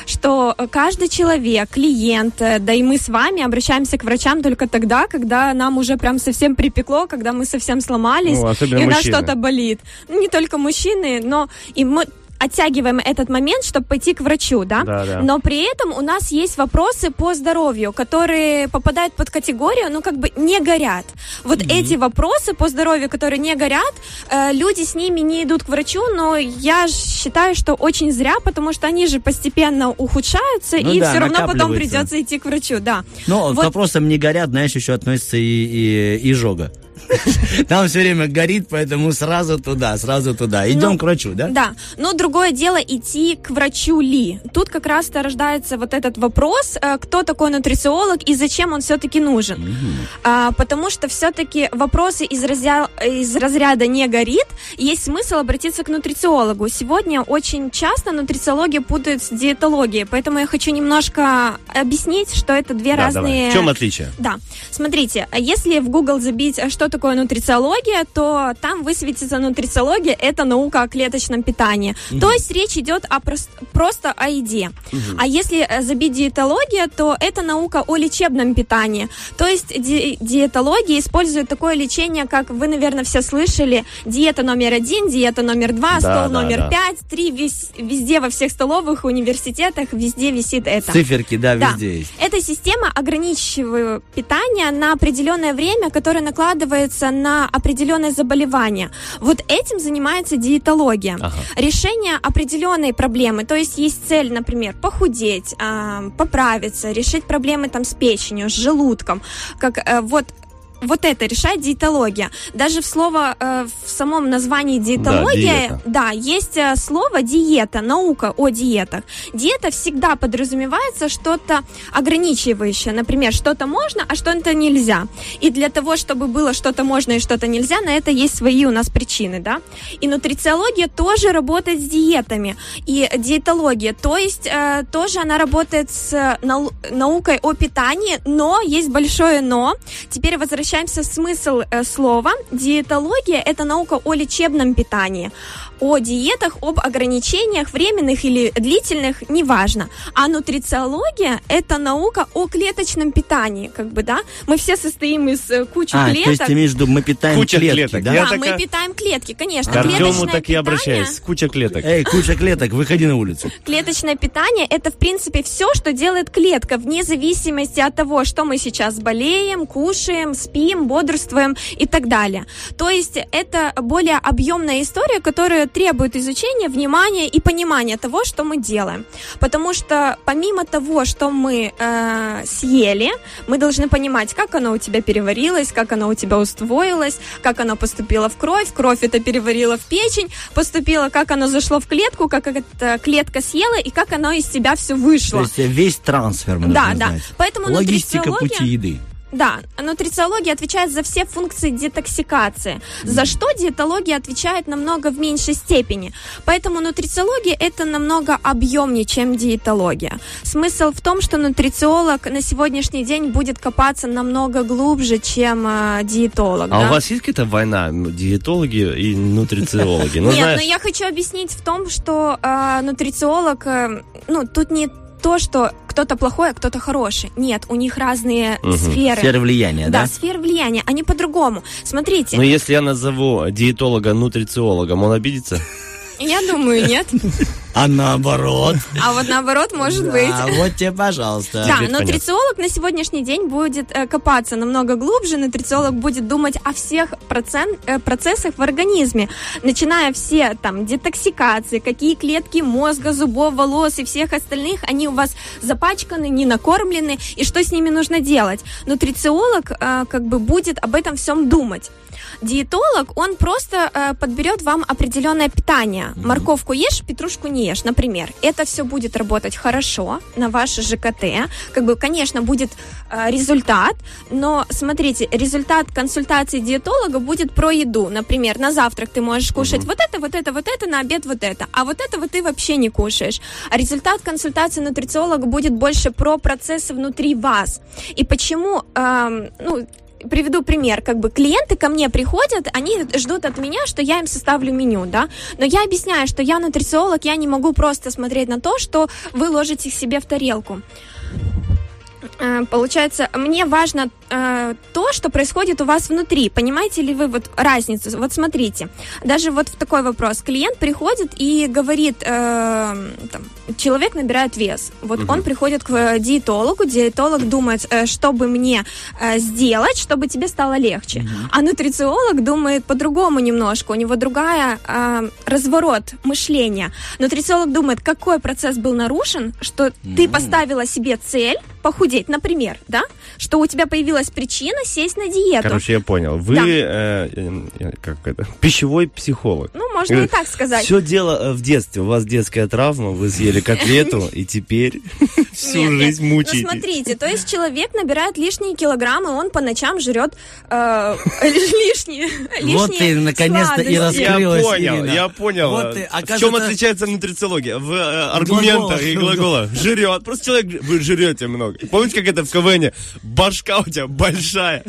что каждый человек, клиент, э, да и мы с вами обращаемся к врачам только тогда, когда нам уже прям совсем припекло, когда мы совсем сломались, Ну, и у нас что-то болит. Ну, не только мужчины, но и мы оттягиваем этот момент, чтобы пойти к врачу, да? Да, да. Но при этом у нас есть вопросы по здоровью, которые попадают под категорию, ну, как бы не горят. Вот эти вопросы по здоровью, которые не горят, э, люди с ними не идут к врачу, но я считаю, что очень зря, потому что они же постепенно ухудшаются, Ну и да, все равно потом придется идти к врачу, да. Но к Вот. вопросам не горят, знаешь, еще относится и, и, изжога. Там все время горит, поэтому сразу туда, сразу туда. Идем Ну, к врачу, да? Да, но другое дело идти к врачу ли. Тут как раз-то рождается вот этот вопрос, э, кто такой нутрициолог и зачем он все-таки нужен. А, потому что все-таки вопросы из, разря- из разряда не горит, есть смысл обратиться к нутрициологу. Сегодня очень часто нутрициологию путают с диетологией, поэтому я хочу немножко объяснить, что это две Да, разные... давай. В чем отличие? Да, смотрите, если в Google забить, а что такое нутрициология, то там высветится нутрициология, это наука о клеточном питании. То есть речь идет о прос- просто о еде. А если э, забить диетология, то это наука о лечебном питании. То есть ди- диетология использует такое лечение, как вы, наверное, все слышали, диета номер один, диета номер два, Да, стол да, номер да. пять, три, вес- везде во всех столовых, университетах, везде висит это. Циферки, да, Да. везде есть. Это система ограничивает питание на определенное время, которое накладывается на определенное заболевание. Вот этим занимается диетология. Ага. Решение определенной проблемы, то есть есть цель, например, похудеть, а, поправиться, решить проблемы там с печенью, с желудком, как э, вот вот это решает диетология. Даже в слово, э, в самом названии диетология, диета. да, есть э, слово диета, наука о диетах. Диета всегда подразумевается что-то ограничивающее. Например, что-то можно, а что-то нельзя. И для того, чтобы было что-то можно и что-то нельзя, на это есть свои у нас причины, да. И нутрициология тоже работает с диетами. И диетология, то есть э, тоже она работает с нау- наукой о питании, но есть большое но. Теперь возвращаемся в смысл э, слова. Диетология – это наука о лечебном питании, о диетах, об ограничениях временных или длительных, неважно. А нутрициология – это наука о клеточном питании, как бы, да? Мы все состоим из э, кучи А, то клеток. есть ты имеешь в виду, мы питаем Куча клетки, клеток. да? Да, такая- мы питаем клетки, конечно. К Артему так и питание- обращаюсь. Куча клеток. Эй, куча клеток, выходи на улицу. Клеточное питание это, в принципе, все, что делает клетка, вне зависимости от того, что мы сейчас болеем, кушаем, спим, бодрствуем и так далее. То есть это более объемная история, которая требует изучения, внимания и понимания того, что мы делаем. Потому что помимо того, что мы э, съели, мы должны понимать, как оно у тебя переварилось, как оно у тебя усвоилось, как оно поступило в кровь, кровь это переварила в печень, поступило, как оно зашло в клетку, как эта клетка съела и как оно из тебя все То вышло. есть э, весь трансфер мы Да, да. знать. Поэтому Логистика нутрициология- пути еды. Да, нутрициология отвечает за все функции детоксикации, за что диетология отвечает намного в меньшей степени. Поэтому нутрициология это намного объемнее, чем диетология. Смысл в том, что нутрициолог на сегодняшний день будет копаться намного глубже, чем э, диетолог. А да? у вас есть какая-то война м, диетологи и нутрициологи? Ну, Нет, но я хочу объяснить в том, что э, нутрициолог, э, ну, тут не то, что кто-то плохой, а кто-то хороший. Нет, у них разные Мгм. сферы. Сфера влияния, Да, да? сферы влияния, они по-другому. Смотрите, ну если я назову диетолога нутрициологом, он обидится? Я думаю, нет. А наоборот. А вот наоборот, может быть. А вот тебе, пожалуйста. Да, нутрициолог на сегодняшний день будет э, копаться намного глубже. Нутрициолог будет думать о всех процент- э, процессах в организме, начиная все там детоксикации, какие клетки мозга, зубов, волос и всех остальных, они у вас запачканы, не накормлены, и что с ними нужно делать. Нутрициолог э, как бы будет об этом всем думать. Диетолог, он просто э, подберет вам определенное питание. Морковку ешь, петрушку не ешь, например. Это все будет работать хорошо на ваше ЖКТ. Как бы, конечно, будет э, результат, но смотрите, результат консультации диетолога будет про еду. Например, на завтрак ты можешь кушать вот это, вот это, вот это, на обед вот это, а вот этого ты вообще не кушаешь. А результат консультации нутрициолога будет больше про процессы внутри вас. И почему, эм, ну, приведу пример, как бы клиенты ко мне приходят, они ждут от меня, что я им составлю меню, да, но я объясняю, что я нутрициолог, я не могу просто смотреть на то, что вы ложите себе в тарелку. Э, Получается, мне важно э, то, что происходит у вас внутри. Понимаете ли вы вот разницу? Вот смотрите, даже вот в такой вопрос. Клиент приходит и говорит, э, там, человек набирает вес. Вот он приходит к э, диетологу, диетолог думает, э, что бы мне э, сделать, чтобы тебе стало легче. А нутрициолог думает по-другому немножко. У него другая э, разворот мышления. Нутрициолог думает, какой процесс был нарушен, что ты поставила себе цель похудеть, например, да, что у тебя появилась причина сесть на диету. Короче, я понял. Вы Да. э, э, как это, пищевой психолог. Ну, можно и так сказать. Все дело в детстве. У вас детская травма, вы съели котлету, и теперь всю Нет, нет. жизнь Ну, мучаетесь. смотрите, то есть человек набирает лишние килограммы, он по ночам жрет э, лишние, Вот ты, наконец-то, и сладости. Я Раскрылась, понял, Ирина. я понял. Вот ты, в чем отличается нутрициология? В э, аргументах и Глаголах. Жрет. Просто человек, вы жрете много. Помните, как это в КВН? Башка у тебя большая.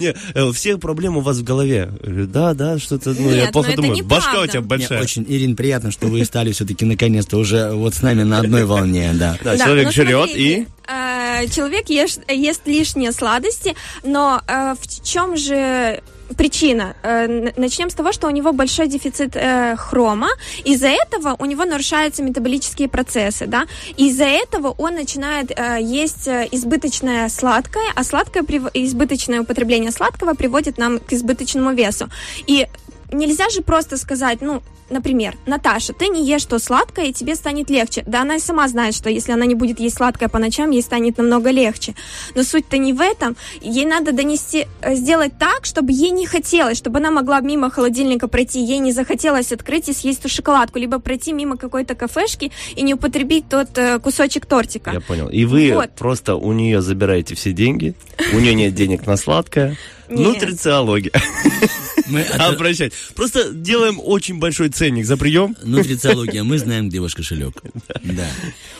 Не, э, все проблемы у вас в голове. Да, да, что-то, ну, я Нет, плохо ну думаю. Башка у тебя большая. очень, Ирин, приятно, что вы стали все-таки наконец-то уже вот с нами на одной волне, да. Да, Да, человек ну, жрет и... э, человек ешь- ест лишние сладости, но э, в чем же причина? Э, начнем с того, что у него большой дефицит э, хрома. Из-за этого у него нарушаются метаболические процессы, да. Из-за этого он начинает э, есть э, избыточное сладкое, а сладкое избыточное употребление сладкого приводит нам к избыточному весу. И нельзя же просто сказать, ну, например, Наташа, ты не ешь то сладкое, и тебе станет легче. Да она и сама знает, что если она не будет есть сладкое по ночам, ей станет намного легче. Но суть-то не в этом. Ей надо донести, э, сделать так, чтобы ей не хотелось, чтобы она могла мимо холодильника пройти, ей не захотелось открыть и съесть ту шоколадку, либо пройти мимо какой-то кафешки и не употребить тот э, кусочек тортика. Я понял. И вы Вот. просто у нее забираете все деньги, у нее нет денег на сладкое. Нет. Нутрициология. Мы это- Обращать. Просто делаем очень большой ценник за прием. Нутрициология, мы знаем, где ваш кошелек. Да.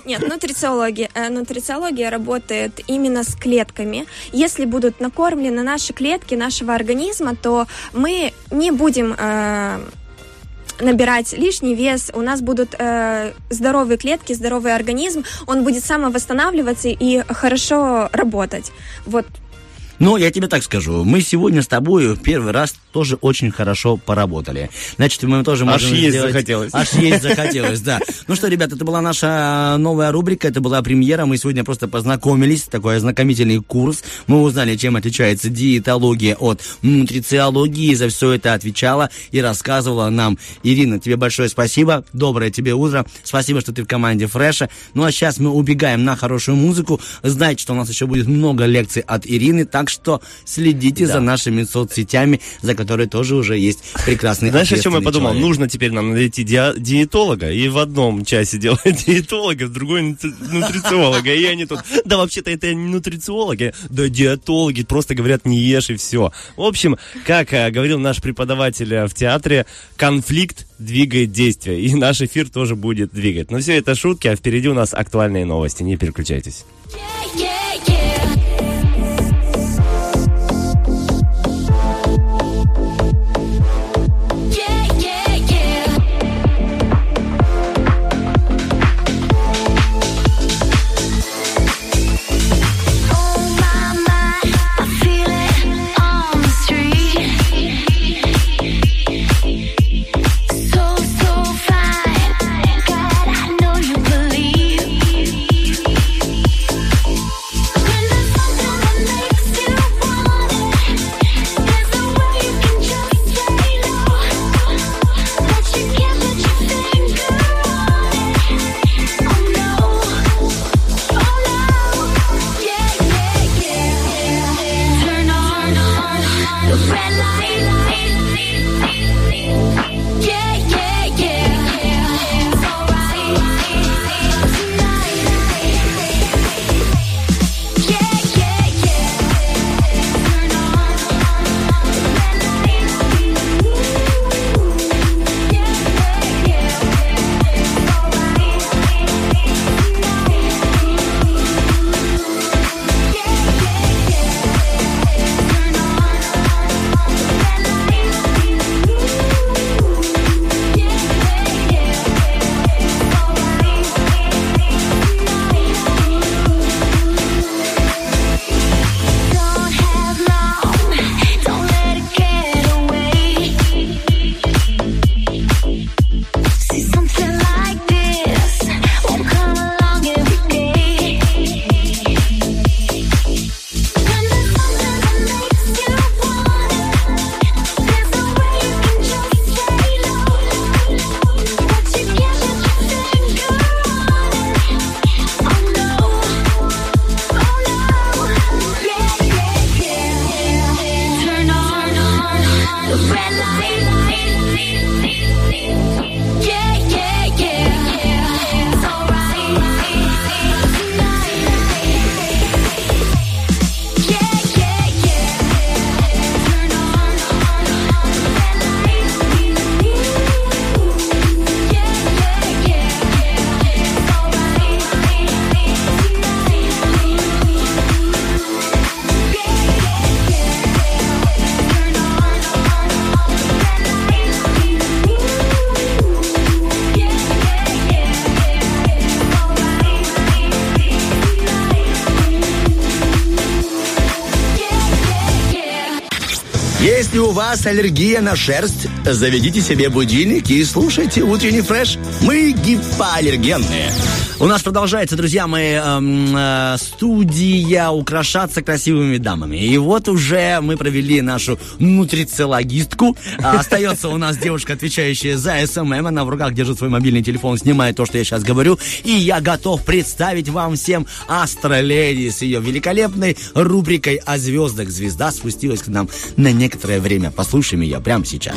Нет, нутрициология, э, нутрициология работает именно с клетками. Если будут накормлены наши клетки нашего организма, то мы не будем э, набирать лишний вес, у нас будут э, здоровые клетки, здоровый организм, он будет самовосстанавливаться и хорошо работать. Вот Ну, я тебе так скажу, мы сегодня с тобой первый раз тоже очень хорошо поработали. Значит, мы тоже Аж можем есть сделать- захотелось. Аж есть захотелось, да. Ну что, ребята, это была наша новая рубрика, это была премьера. Мы сегодня просто познакомились, такой ознакомительный курс. Мы узнали, чем отличается диетология от нутрициологии. За все это отвечала и рассказывала нам Ирина. Тебе большое спасибо. Доброе тебе утро. Спасибо, что ты в команде Фреша. Ну а сейчас мы убегаем на хорошую музыку. Знайте, что у нас еще будет много лекций от Ирины, так что следите за нашими соцсетями, за которые тоже уже есть прекрасный Знаешь, о чем я подумал? человек. Нужно теперь нам найти диа- диетолога и в одном часе делать диетолога, в другой нутри- нутрициолога. И они тут, да вообще-то это не нутрициологи, да диетологи, просто говорят не ешь и все. В общем, как э, говорил наш преподаватель э, в театре, конфликт двигает действие. И наш эфир тоже будет двигать. Но все это шутки, а впереди у нас актуальные новости. Не переключайтесь. So, so у вас аллергия на шерсть, заведите себе будильник и слушайте утренний фреш. Мы гипоаллергенные. У нас продолжается, друзья мои, эм, э, студия украшаться красивыми дамами. И вот уже мы провели нашу нутрициологистку. А, Остается у нас девушка, отвечающая за СММ. Она в руках держит свой мобильный телефон, снимает то, что я сейчас говорю. И я готов представить вам всем Астроледи с ее великолепной рубрикой о звездах. Звезда спустилась к нам на некоторое время. Послушаем ее прямо сейчас.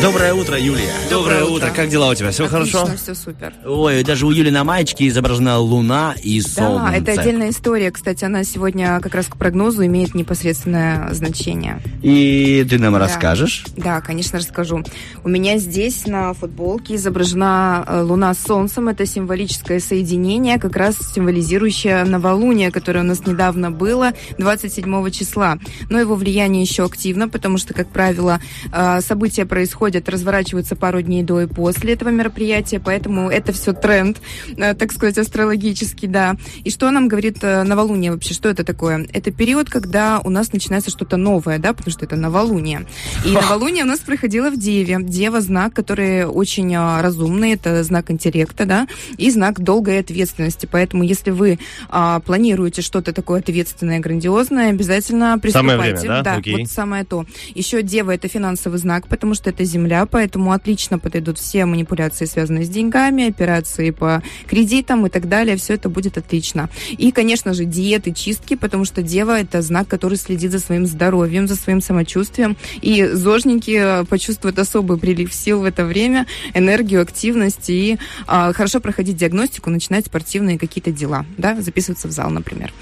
Доброе утро, Юлия. Доброе утро. Как дела у тебя? Все хорошо? все супер. Ой, даже у Юли на маечке изображена луна и Да, солнце. это отдельная история. Кстати, она сегодня как раз к прогнозу имеет непосредственное значение. И ты нам Да. расскажешь? Да, конечно, расскажу. У меня здесь на футболке изображена э, Луна с Солнцем. Это символическое соединение, как раз символизирующее новолуние, которое у нас недавно было, 27 числа. Но его влияние еще активно, потому что, как правило, э, события происходят, разворачиваются пару дней до и после этого мероприятия, поэтому это все тренд, э, так сказать, астрологический, да. И что нам говорит э, новолуние вообще? Что это такое? Это период, когда у нас начинается что-то новое, да, потому что это новолуние. И новолуние у нас проходило в Деве. Дева знак, который очень а, разумный, это знак интеллекта, да, и знак долгой ответственности. Поэтому, если вы а, планируете что-то такое ответственное, грандиозное, обязательно Самое приступайте. время, да? Да, Окей. вот самое то. Еще Дева это финансовый знак, потому что это Земля, поэтому отлично подойдут все манипуляции, связанные с деньгами, операции по кредитам и так далее. Все это будет отлично. И, конечно же, диеты, чистки, потому что Дева это знак, который следит за своим здоровьем, за своим самочувствием. И зожники э, почувствуют особый прилив сил в это время, энергию, активность и а, хорошо проходить диагностику, начинать спортивные какие-то дела, да, записываться в зал, например.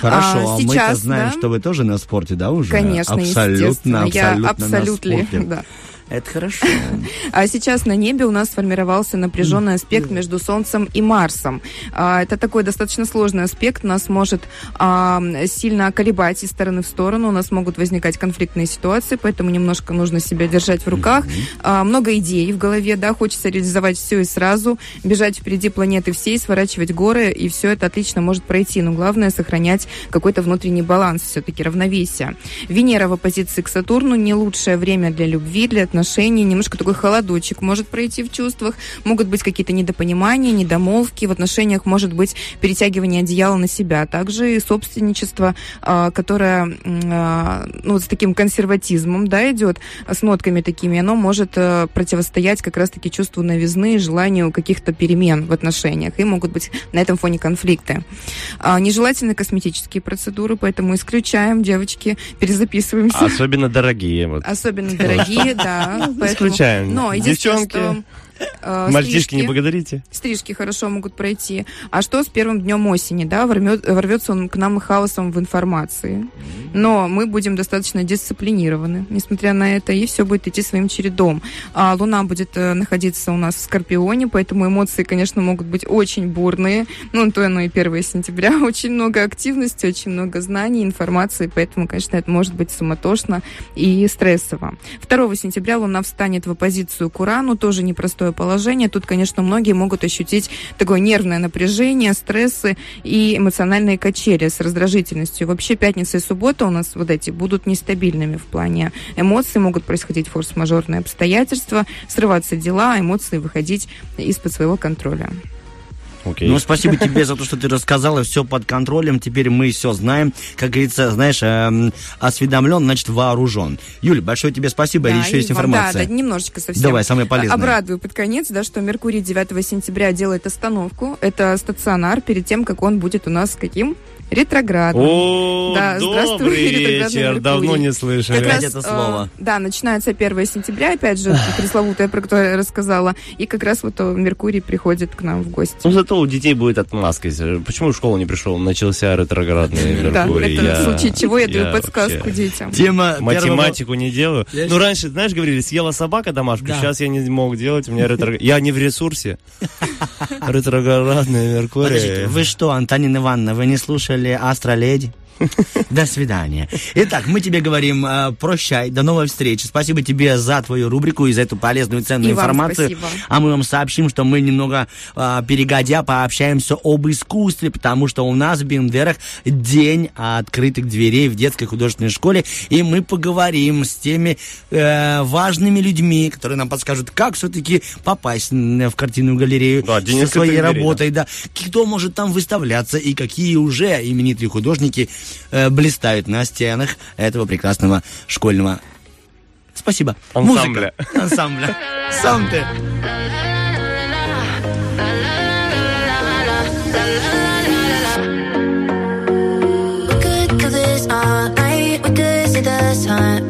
Хорошо, а, мы-то сейчас, знаем, да, что вы тоже на спорте, да, уже? Конечно, абсолютно, естественно. Я абсолютно абсолютно, на спорте. да. Это хорошо. А сейчас на небе у нас сформировался напряженный аспект между Солнцем и Марсом. А, Это такой достаточно сложный аспект, нас может а, сильно колебать из стороны в сторону, у нас могут возникать конфликтные ситуации, поэтому немножко нужно себя держать в руках. А, Много идей в голове, да, хочется реализовать все и сразу, бежать впереди планеты всей, сворачивать горы, и все это отлично может пройти, но главное сохранять какой-то внутренний баланс, все-таки равновесие. Венера в оппозиции к Сатурну не лучшее время для любви, для отношений, немножко такой холодочек может пройти в чувствах, могут быть какие-то недопонимания, недомолвки, в отношениях может быть перетягивание одеяла на себя, также и собственничество, а, которое а, ну, с таким консерватизмом, да, идет, с нотками такими, оно может э, противостоять как раз-таки чувству новизны и желанию каких-то перемен в отношениях, и могут быть на этом фоне конфликты. А, Нежелательны косметические процедуры, поэтому исключаем, девочки, перезаписываемся. Особенно дорогие. Вот. Особенно дорогие, да. Поэтому- Исключаем. Но единственное, Девчонки, что, э, Мальчишки, не стрижки- благодарите. Стрижки хорошо могут пройти. А что с первым днем осени, да? Ворвет- ворвется он к нам хаосом в информации. Но мы будем достаточно дисциплинированы, несмотря на это, и все будет идти своим чередом. А Луна будет э, находиться у нас в Скорпионе, поэтому эмоции, конечно, могут быть очень бурные. Ну, то оно и 1 сентября. Очень много активности, очень много знаний, информации, поэтому, конечно, это может быть суматошно и стрессово. 2 сентября Луна встанет в оппозицию к Урану, тоже непростое положение. Тут, конечно, многие могут ощутить такое нервное напряжение, стрессы и эмоциональные качели с раздражительностью. Вообще пятница и суббота у нас вот эти будут нестабильными в плане эмоций, могут происходить форс-мажорные обстоятельства, срываться дела, эмоции выходить из-под своего контроля. Окей. Ну, спасибо тебе за то, что ты рассказала, все под контролем, теперь мы все знаем. Как говорится, знаешь, эм, осведомлен, значит вооружен. Юля, большое тебе спасибо, Да, еще и есть вам- информация. Да, да, немножечко совсем. Давай, самое полезное. Обрадую под конец, да, что Меркурий 9 сентября делает остановку. Это стационар перед тем, как он будет у нас каким? Ретроградным. О, Да, добрый ретроградный вечер. Меркурий. Давно не слышали. Как раз, это э, слово. да, начинается 1 сентября, опять же, пресловутое, про которое я рассказала. И как раз вот э, Меркурий приходит к нам в гости. Ну, зато у детей будет отмазка. Почему в школу не пришел? Начался ретроградный Да, Меркурий. это Я- в случае чего я даю подсказку детям. Тема Математику не делаю. Ну, раньше, знаешь, говорили, съела собака домашку, Да. сейчас я не мог делать, у меня ретроград... Я не в ресурсе. Ретроградный Меркурий. Вы что, Антонина Ивановна, вы не слушали Астроледи? До свидания. Итак, мы тебе говорим э, прощай, до новой встречи. Спасибо тебе за твою рубрику и за эту полезную и ценную И вам информацию. спасибо. А мы вам сообщим, что мы немного э, перегодя пообщаемся об искусстве, потому что у нас в Бендерах день открытых дверей в детской художественной школе, и мы поговорим с теми э, важными людьми, которые нам подскажут, как все-таки попасть в картинную галерею Да, со своей дверей, работой, да. Кто может там выставляться и какие уже именитые художники э, блистают на стенах этого прекрасного школьного. Спасибо. Ансамбля. Музыка. Ансамбля. Сам ты. All night. We could see the sunrise.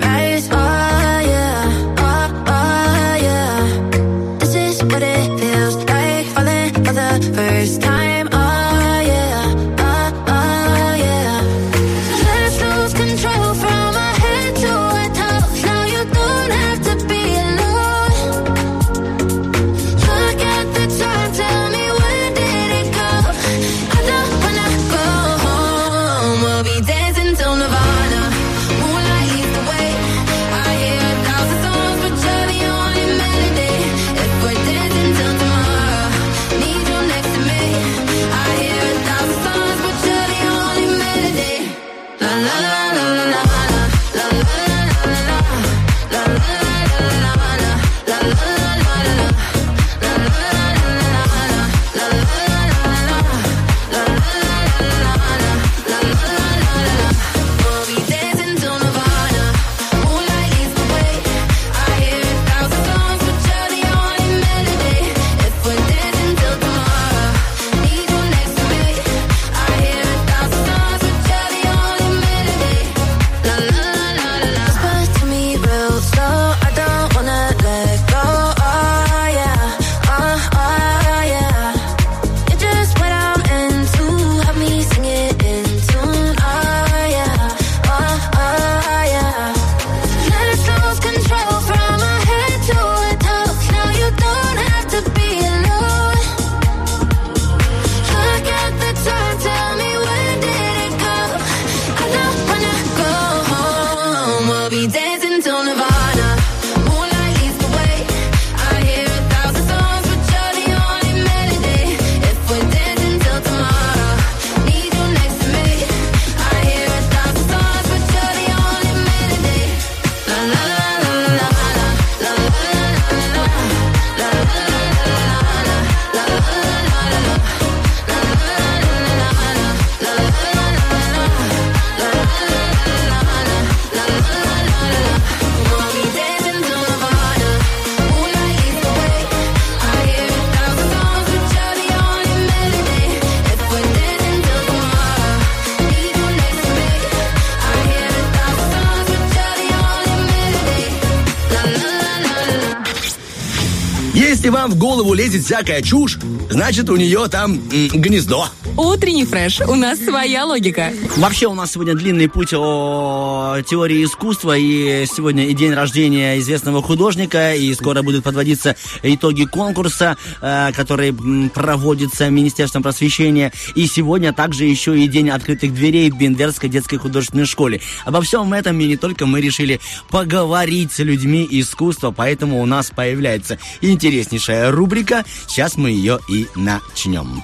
Вам в голову лезет всякая чушь, значит у нее там гнездо. Утренний фреш. У нас своя логика. Вообще у нас сегодня длинный путь о теории искусства, и сегодня и день рождения известного художника, и скоро будут подводиться итоги конкурса, э, который проводится Министерством просвещения, и сегодня также еще и день открытых дверей в Бендерской детской художественной школе. Обо всем этом и не только мы решили поговорить с людьми искусства, поэтому у нас появляется интереснейшая рубрика, сейчас мы ее и начнем.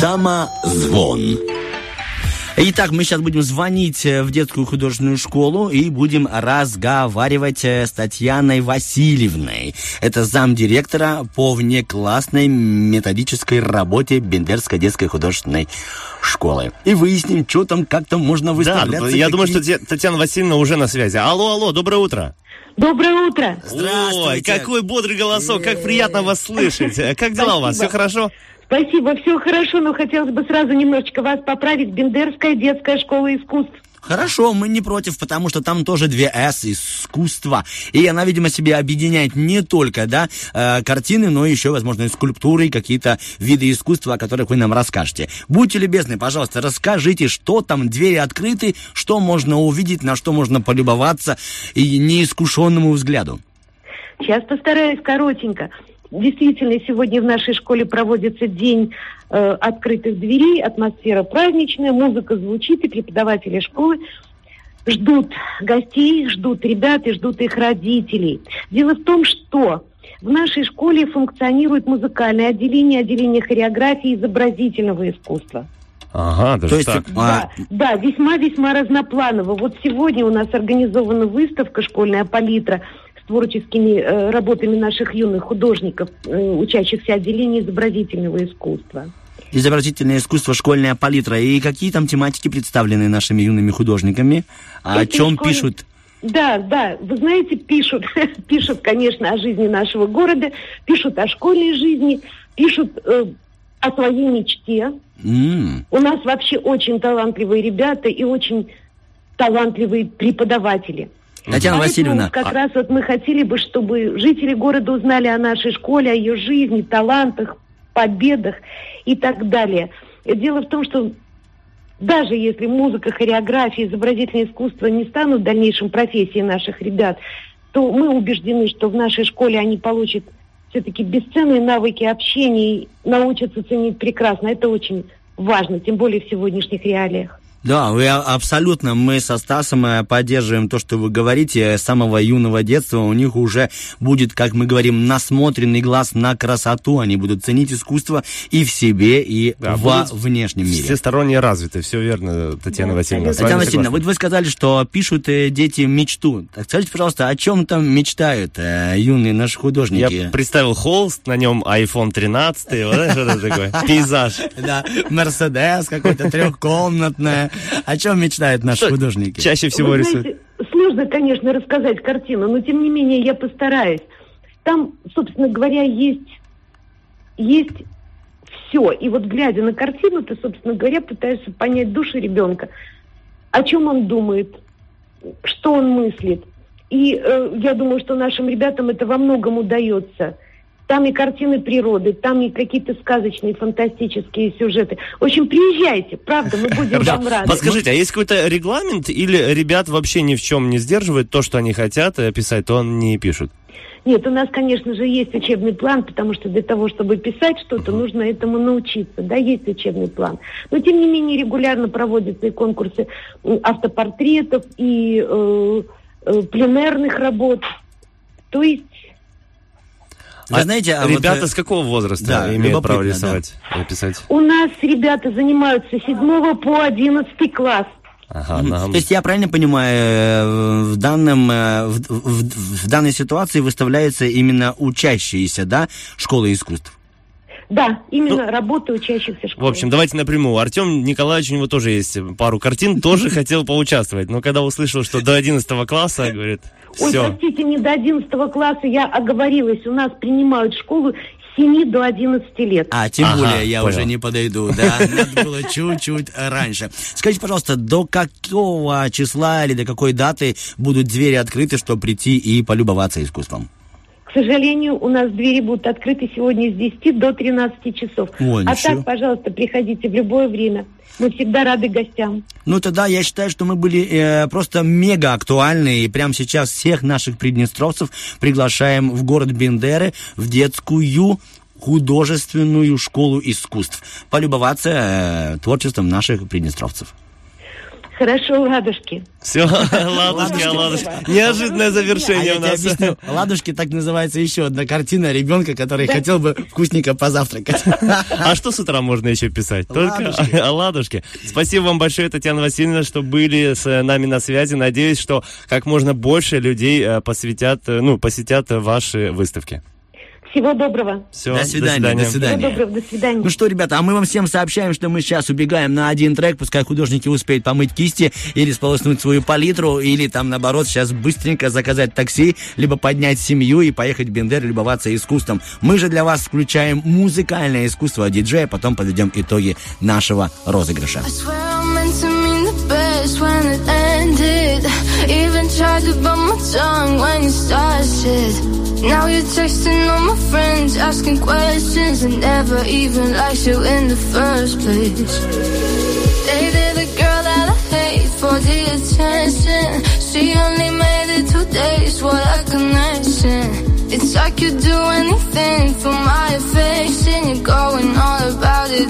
Самозвон. Итак, мы сейчас будем звонить э, в детскую художественную школу и будем разговаривать э, с Татьяной Васильевной. Это замдиректора по внеклассной методической работе Бендерской детской художественной школы. И выясним, что там, как там можно Да, выставляться. я думаю, что какие- Татьяна Васильевна уже на связи. Алло, алло, доброе утро. Доброе утро. Ой, какой бодрый голосок, как приятно вас слышать. Э, Как дела у вас, все хорошо? Спасибо, все хорошо, но хотелось бы сразу немножечко вас поправить. Бендерская детская школа искусств. Хорошо, мы не против, потому что там тоже две «С» искусства. И она, видимо, себе объединяет не только, да, э, картины, но еще, возможно, и скульптуры, и какие-то виды искусства, о которых вы нам расскажете. Будьте любезны, пожалуйста, расскажите, что там, двери открыты, что можно увидеть, на что можно полюбоваться и неискушенному взгляду. Сейчас постараюсь коротенько. Действительно, сегодня в нашей школе проводится день э, открытых дверей, атмосфера праздничная, музыка звучит, и преподаватели школы ждут гостей, ждут ребят и ждут их родителей. Дело в том, что в нашей школе функционирует музыкальное отделение, отделение хореографии и изобразительного искусства. Ага, даже То есть, так. а, Да, весьма-весьма разнопланово. Вот сегодня у нас организована выставка «Школьная палитра» творческими э, работами наших юных художников, э, учащихся отделения изобразительного искусства. изобразительное искусство, школьная палитра. И какие там тематики представлены нашими юными художниками? О Это чем школь- пишут? Да, да, вы знаете, пишут, пишут, конечно, о жизни нашего города, пишут о школьной жизни, пишут э, о своей мечте. М, У нас вообще очень талантливые ребята и очень талантливые преподаватели. Татьяна Поэтому Васильевна, как а- раз вот мы хотели бы, чтобы жители города узнали о нашей школе, о ее жизни, талантах, победах и так далее. Дело в том, что даже если музыка, хореография, изобразительное искусство не станут дальнейшим профессией наших ребят, то мы убеждены, что в нашей школе они получат все-таки бесценные навыки общения и научатся ценить прекрасно. Это очень важно, тем более в сегодняшних реалиях. Да, вы а- абсолютно, мы со Стасом э, поддерживаем то, что вы говорите. С самого юного детства у них уже будет, как мы говорим, насмотренный глаз на красоту. Они будут ценить искусство и в себе, и Да, во внешнем мире. Всесторонне развиты, все верно, Татьяна Да, Васильевна. Татьяна Васильевна, вот вы сказали, что пишут э, дети мечту. Так скажите, пожалуйста, о чем там мечтают э, юные наши художники? Я представил холст, на нем iPhone 13, вот это такое, пейзаж. Да, Мерседес какой-то трехкомнатная. О чем мечтают наши Что художники? Чаще всего рисуют. сложно, конечно, рассказать картину, но тем не менее я постараюсь. Там, собственно говоря, есть, есть все. И вот глядя на картину, ты, собственно говоря, пытаешься понять душу ребенка, о чем он думает, что он мыслит. И э, я думаю, что нашим ребятам это во многом удается. Там и картины природы, там и какие-то сказочные, фантастические сюжеты. В общем, приезжайте, правда, мы будем вам рады. Подскажите, а есть какой-то регламент или ребят вообще ни в чем не сдерживает то, что они хотят э, писать, то они не пишут? Нет, у нас, конечно же, есть учебный план, потому что для того, чтобы писать что-то, нужно этому научиться. Да, есть учебный план. Но, тем не менее, регулярно проводятся и конкурсы автопортретов, и э, э, пленерных работ. То есть Вы знаете, а вот, Ребята э, с какого возраста да, имеют право да. рисовать и писать? у нас ребята занимаются с 7 по 11 класс. Ага, нам- То есть я правильно понимаю, э, в данном э, в, в- в данной ситуации выставляются именно учащиеся, да, школы искусств. Да, именно работа учащихся В школы. общем, давайте напрямую. Артем Николаевич, у него тоже есть пару картин, тоже хотел поучаствовать. Но когда услышал, что до 11 класса, говорит, Ой, все. простите, не до 11 класса, я оговорилась. У нас принимают в школу с 7 до 11 лет. А, тем Ага, более я понял. уже не подойду, да, надо было чуть-чуть раньше. Скажите, пожалуйста, до какого числа или до какой даты будут двери открыты, чтобы прийти и полюбоваться искусством? К сожалению, у нас двери будут открыты сегодня с 10 до 13 часов. Ой, а ничего. так, пожалуйста, приходите в любое время. Мы всегда рады гостям. Ну, тогда я считаю, что мы были э, просто мега актуальны, и прямо сейчас всех наших приднестровцев приглашаем в город Бендеры в детскую художественную школу искусств. Полюбоваться э, творчеством наших приднестровцев. Хорошо, ладушки. Все, ладушки, а ладушки. Неожиданное А завершение я у нас. объясню. Ладушки так называется еще одна картина ребенка, который Да. хотел бы вкусненько позавтракать. А что с утра можно еще писать? Только Ладушки. о ладушке. Спасибо вам большое, Татьяна Васильевна, что были с нами на связи. Надеюсь, что как можно больше людей э, посвятят, э, ну, посетят ваши выставки. Всего доброго. Все, До свидания, до Всего свидания. доброго, до свидания. Ну что, ребята, а мы вам всем сообщаем, что мы сейчас убегаем на один трек, пускай художники успеют помыть кисти или сполоснуть свою палитру, или там, наоборот, сейчас быстренько заказать такси, либо поднять семью и поехать в Бендер любоваться искусством. Мы же для вас включаем музыкальное искусство диджея, потом подведем итоги нашего розыгрыша. I swear I meant to mean the best when it ended. Even tried to tongue when you started. Now you're texting all my friends, asking questions, and never even liked you in the first place. Dated a girl that I hate for the attention. She only made it two days, what a connection. It's I could do anything for my affection. You're going all about it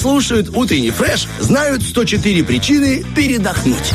слушают утренний фреш, знают 104 причины передохнуть.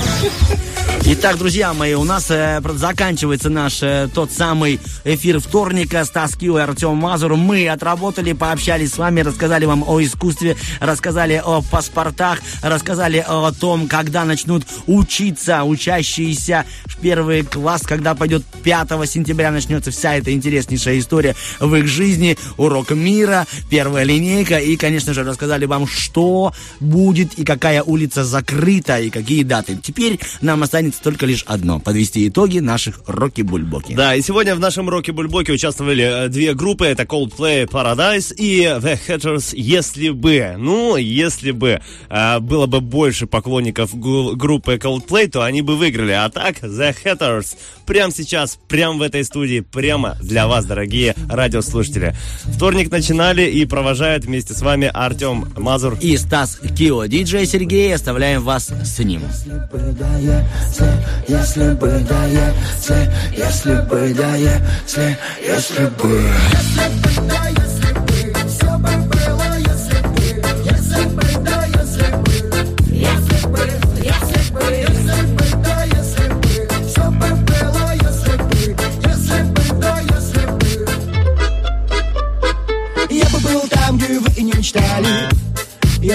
Итак, друзья мои, у нас э, заканчивается наш э, тот самый эфир вторника. Стас Кио и Артем Мазур. Мы отработали, пообщались с вами, рассказали вам о искусстве, рассказали о паспортах, рассказали о том, когда начнут учиться учащиеся в первый класс, когда пойдет 5 сентября начнется вся эта интереснейшая история в их жизни, урок мира, первая линейка и, конечно же, рассказали вам, что будет и какая улица закрыта и какие даты. Теперь нам останется только лишь одно – подвести итоги наших Роки-Бульбоки. Да, и сегодня в нашем Роке Бульбоке участвовали э, две группы. Это Coldplay Paradise и The Hatters «Если бы». Ну, если бы э, было бы больше поклонников группы Coldplay, то они бы выиграли. А так, The Hatters прямо сейчас, прямо в этой студии, прямо для вас, дорогие радиослушатели. Вторник начинали и провожает вместе с вами Артем Мазур. И Стас Кио. Диджей Сергей, оставляем вас с ним. Если бы, да, если, если бы, да, если, если бы. Я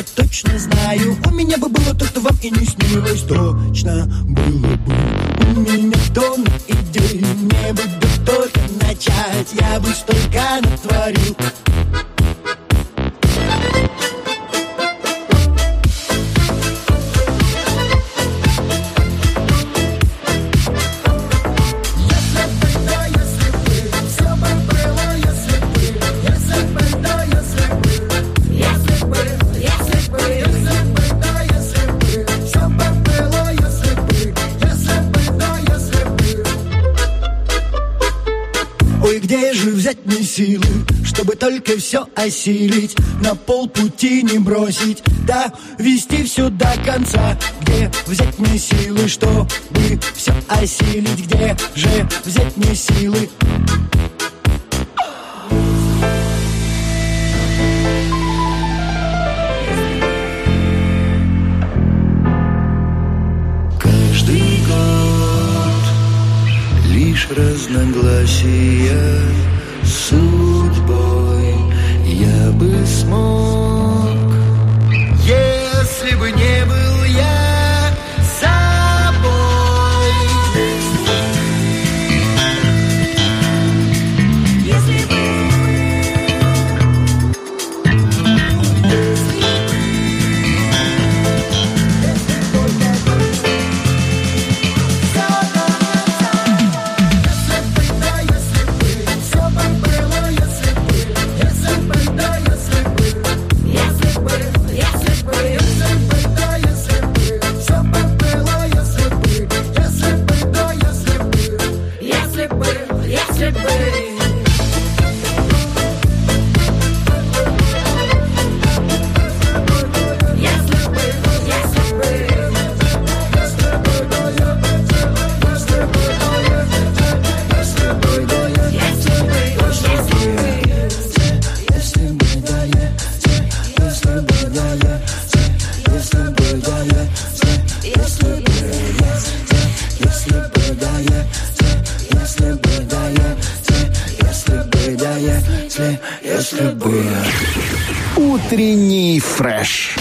Я точно знаю, у меня бы было то, что вам и не снилось. Точно было бы. У меня тонны идей Мне бы только начать, я бы столько натворил взять мне силы, чтобы только все осилить, на полпути не бросить, да вести все до конца. Где взять мне силы, чтобы все осилить, где же взять мне силы? Каждый год лишь разногласия с судьбой я бы смог, бы. Утренний фреш.